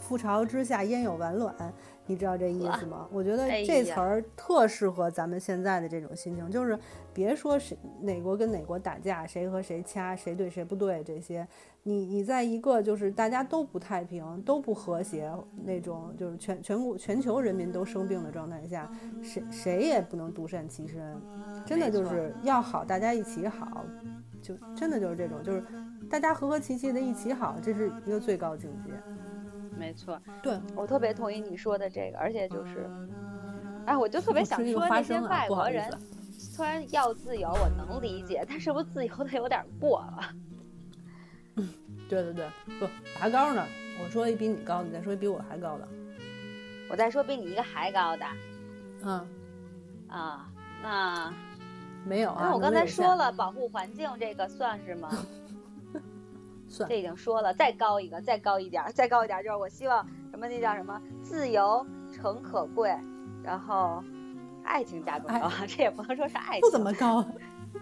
覆巢之下焉有完卵，你知道这意思吗？我觉得这词儿特适合咱们现在的这种心情，就是别说谁哪国跟哪国打架，谁和谁掐，谁对谁不对这些，你你在一个就是大家都不太平、都不和谐那种，就是全全国全球人民都生病的状态下，谁谁也不能独善其身，真的就是要好，大家一起好，就真的就是这种，就是大家和和气气的一起好，这是一个最高境界。没错，对我特别同意你说的这个，而且就是，哎，我就特别想说那些外国人突然要自由，我能理解，但是不自由的有点过了。嗯，对对对，不拔高呢？我说一比你高，你再说一比我还高的，我再说比你一个还高的，嗯，啊，那没有啊？那我刚才说了，保护环境这个算是吗？算这已经说了，再高一个，再高一点，再高一点，就是我希望什么？那叫什么？自由诚可贵，然后爱情价更高，这也不能说是爱情，不怎么高，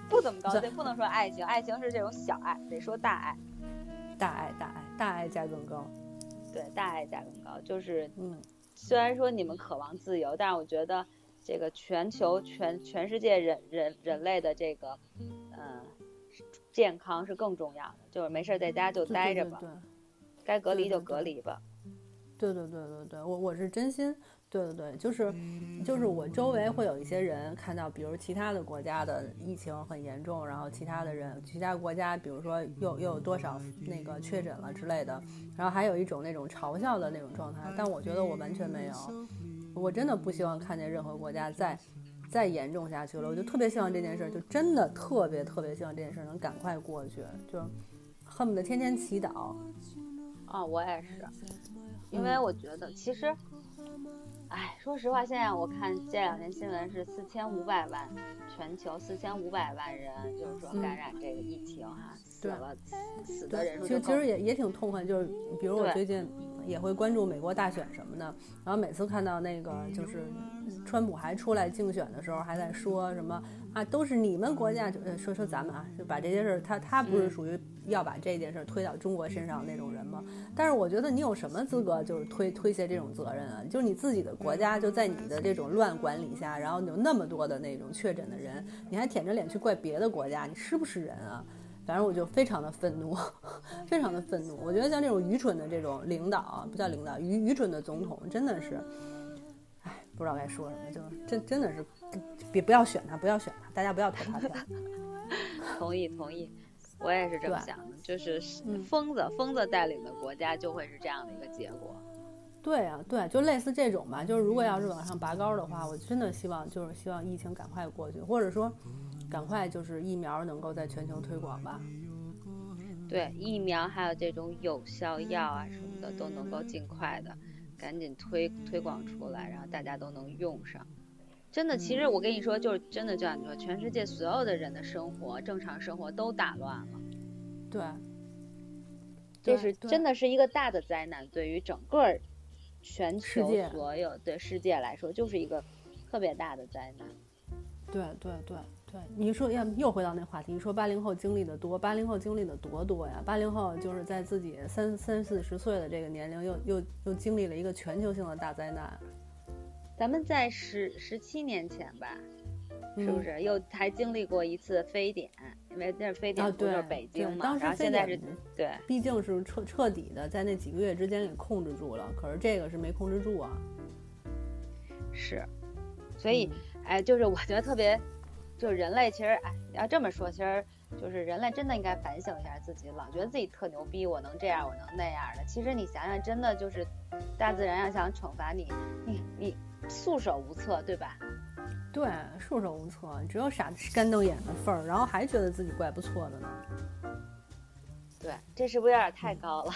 不怎么高，对，不能说爱情，爱情是这种小爱，得说大爱，大爱，大爱，大爱价更高，对，大爱价更高，就是嗯，虽然说你们渴望自由，但是我觉得这个全球全全世界人人人类的这个，嗯。健康是更重要的，就是没事在家就待着吧，对该隔离就隔离吧。对对对对对，我我是真心，对对对，就是就是我周围会有一些人看到，比如其他的国家的疫情很严重，然后其他的人，其他国家比如说又又有多少那个确诊了之类的，然后还有一种那种嘲笑的那种状态，但我觉得我完全没有，我真的不希望看见任何国家再。再严重下去了，我就特别希望这件事儿，就真的特别特别希望这件事儿能赶快过去，就恨不得天天祈祷。啊，我也是，因为我觉得其实，哎，说实话，现在我看这两天新闻是四千五百万，全球四千五百万人，就是说感染这个疫情哈，死了死的人数其实其实也也挺痛恨，就是比如我最近也会关注美国大选什么的，然后每次看到那个就是。川普还出来竞选的时候，还在说什么啊？都是你们国家，呃，说说咱们啊，就把这些事儿，他他不是属于要把这件事儿推到中国身上那种人吗？但是我觉得你有什么资格就是推推卸这种责任啊？就是你自己的国家就在你的这种乱管理下，然后有那么多的那种确诊的人，你还舔着脸去怪别的国家，你是不是人啊？反正我就非常的愤怒，非常的愤怒。我觉得像这种愚蠢的这种领导啊，不叫领导，愚愚蠢的总统，真的是。不知道该说什么，就真真的是，别不要选他，不要选他，大家不要投他票。同意同意，我也是这么想的，就是疯子疯子带领的国家就会是这样的一个结果。对啊，对，就类似这种吧，就是如果要是往上拔高的话，我真的希望就是希望疫情赶快过去，或者说赶快就是疫苗能够在全球推广吧。对，疫苗还有这种有效药啊什么的都能够尽快的。赶紧推推广出来，然后大家都能用上。真的，其实我跟你说，就是真的，就像你说，全世界所有的人的生活，正常生活都打乱了。对，这是真的是一个大的灾难，对于整个全球所有的世界来说，就是一个特别大的灾难。对对对。对，你说要又回到那话题，你说八零后经历的多，八零后经历的多多呀？八零后就是在自己三三四十岁的这个年龄，又又又经历了一个全球性的大灾难。咱们在十十七年前吧，是不是又还经历过一次非典？因为那是非典，不就是北京嘛？当时现在是对，毕竟是彻彻底的在那几个月之间给控制住了，可是这个是没控制住啊。是，所以哎，就是我觉得特别。就人类其实，哎，要这么说，其实就是人类真的应该反省一下自己，老觉得自己特牛逼，我能这样，我能那样的。其实你想想，真的就是大自然要想惩罚你，你你束手无策，对吧？对，束手无策，只有傻干瞪眼的份儿，然后还觉得自己怪不错的呢。对，这是不是有点太高了？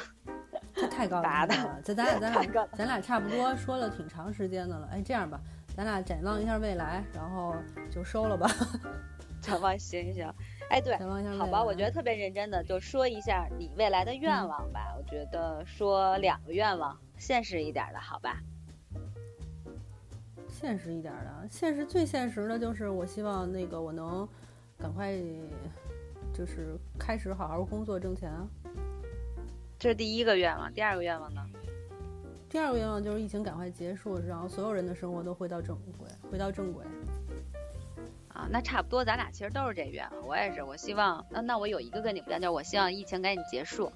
这太高了，这咱俩咱俩 咱俩差不多说了挺长时间的了。哎，这样吧，咱俩展望一下未来，然后就收了吧。展望行行。哎，对，好吧，我觉得特别认真的，就说一下你未来的愿望吧。我觉得说两个愿望，现实一点的，好吧？现实一点的，现实最现实的就是我希望那个我能赶快就是开始好好工作挣钱啊。这是第一个愿望，第二个愿望呢？第二个愿望就是疫情赶快结束，然后所有人的生活都回到正轨，回到正轨。啊，那差不多，咱俩其实都是这愿望。我也是，我希望，那那我有一个跟你不一样，就是我希望疫情赶紧结束，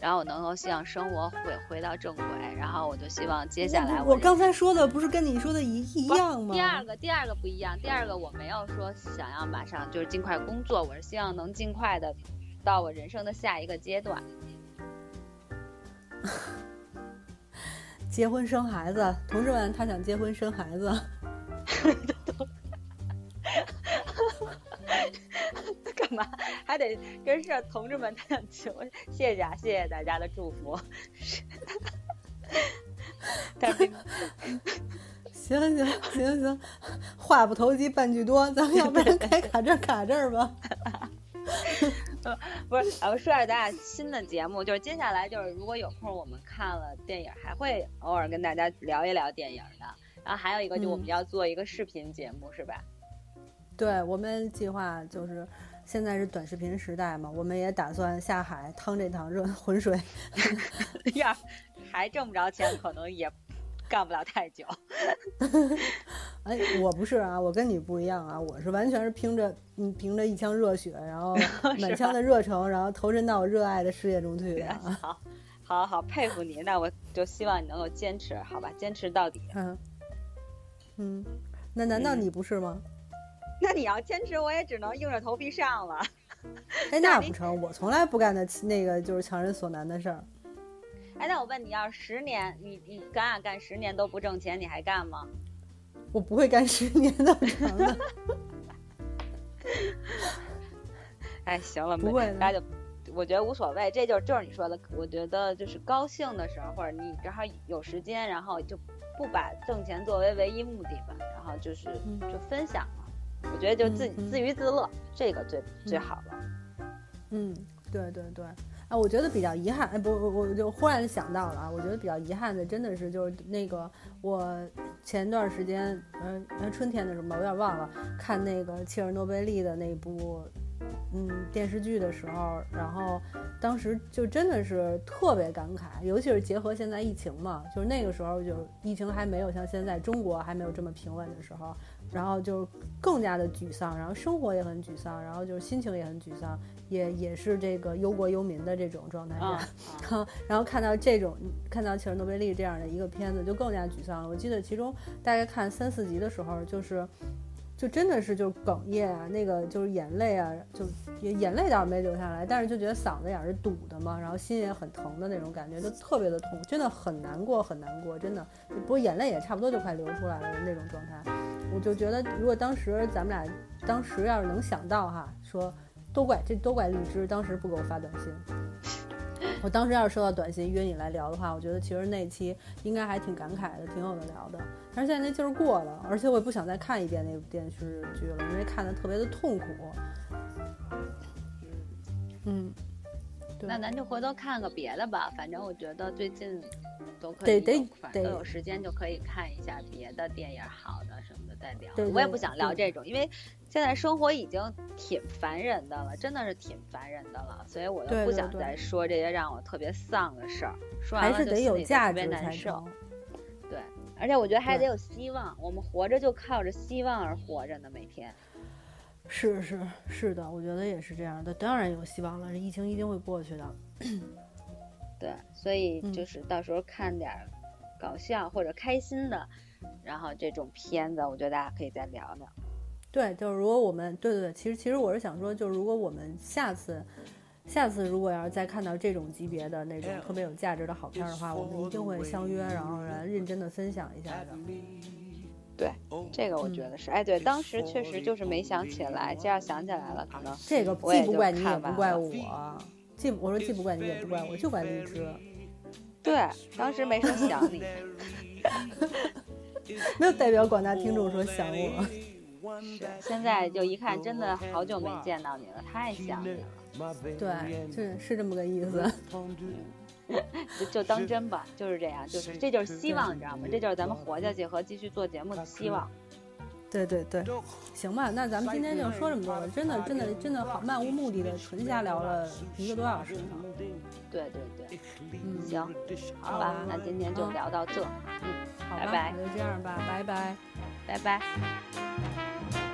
然后我能够希望生活回回到正轨，然后我就希望接下来我刚才说的不是跟你说的一一样吗？第二个，第二个不一样，第二个我没有说想要马上就是尽快工作，我是希望能尽快的到我人生的下一个阶段。结婚生孩子，同志们，他想结婚生孩子。干嘛还得跟上同志们？他想求，谢谢啊，谢谢大家的祝福。行行行行，话不投机半句多，咱们要不然该 卡这卡这儿吧。不是，我说下咱俩新的节目，就是接下来就是如果有空，我们看了电影，还会偶尔跟大家聊一聊电影的。然后还有一个，就我们要做一个视频节目，是吧？对我们计划就是现在是短视频时代嘛，我们也打算下海趟这趟热 浑水。呀，还挣不着钱，可能也干不了太久。哎，我不是啊，我跟你不一样啊，我是完全是凭着嗯凭着一腔热血，然后 满腔的热诚，然后投身到我热爱的事业中去 的。好，好好佩服你，那我就希望你能够坚持，好吧，坚持到底。嗯嗯，那难道你不是吗？那你要坚持，我也只能硬着头皮上了。哎，那不成，我从来不干那那个就是强人所难的事儿。哎，那我问你，要是十年，你你干啊干十年都不挣钱，你还干吗？我不会干十年那么长的。哎，行了，不会，那就我觉得无所谓，这就就是你说的，我觉得就是高兴的时候，或者你正好有时间，然后就不把挣钱作为唯一目的吧，然后就是就分享嘛。我觉得就自自娱自乐，这个最最好了。嗯，对对对。啊，我觉得比较遗憾，哎，不，我就忽然想到了啊，我觉得比较遗憾的，真的是就是那个我前段时间，嗯，春天的时候吧，我有点忘了看那个切尔诺贝利的那部。嗯，电视剧的时候，然后当时就真的是特别感慨，尤其是结合现在疫情嘛，就是那个时候就疫情还没有像现在中国还没有这么平稳的时候，然后就更加的沮丧，然后生活也很沮丧，然后就是心情也很沮丧，也也是这个忧国忧民的这种状态下，然后看到这种看到切尔诺贝利这样的一个片子，就更加沮丧了。我记得其中大概看三四集的时候，就是。就真的是就哽咽啊，那个就是眼泪啊，就眼泪倒是没流下来，但是就觉得嗓子眼是堵的嘛，然后心也很疼的那种感觉，就特别的痛，真的很难过很难过，真的，不过眼泪也差不多就快流出来了的那种状态。我就觉得，如果当时咱们俩当时要是能想到哈，说都怪这都怪荔枝当时不给我发短信。我当时要是收到短信约你来聊的话，我觉得其实那期应该还挺感慨的，挺有的聊的。但是现在那劲儿过了，而且我也不想再看一遍那部电视剧了，因为看的特别的痛苦。嗯，那咱就回头看个别的吧，反正我觉得最近都可以，得得都有时间就可以看一下别的电影，好的什么的再聊。我也不想聊这种，因为。现在生活已经挺烦人的了，真的是挺烦人的了，所以我就不想再说这些让我特别丧的事儿。说完了就心里特别难受。对，而且我觉得还得有希望，我们活着就靠着希望而活着呢，每天。是是是的，我觉得也是这样的，当然有希望了，这疫情一定会过去的。对，所以就是到时候看点搞笑或者开心的，然后这种片子，我觉得大家可以再聊聊。对，就是如果我们对对对，其实其实我是想说，就是如果我们下次。下次如果要是再看到这种级别的那种特别有价值的好片的话，我们一定会相约，然后来认真的分享一下的。对，这个我觉得是，哎，对，当时确实就是没想起来，这要想起来了，可能这个既不怪你也不怪我，既我说既不怪你也不怪我，就怪荔枝。对，当时没说想你，没有代表广大听众说想我。是，现在就一看，真的好久没见到你了，太想你了。对，是是这么个意思，就就当真吧，就是这样，就是这就是希望，你知道吗？这就是咱们活下去和继续做节目的希望。对对对，行吧，那咱们今天就说这么多了，真的真的真的好漫无目的的纯瞎聊了一个多小时呢。对对对，嗯，行，好吧，那今天就聊到这，嗯，好拜拜，那就这样吧，拜拜，拜拜。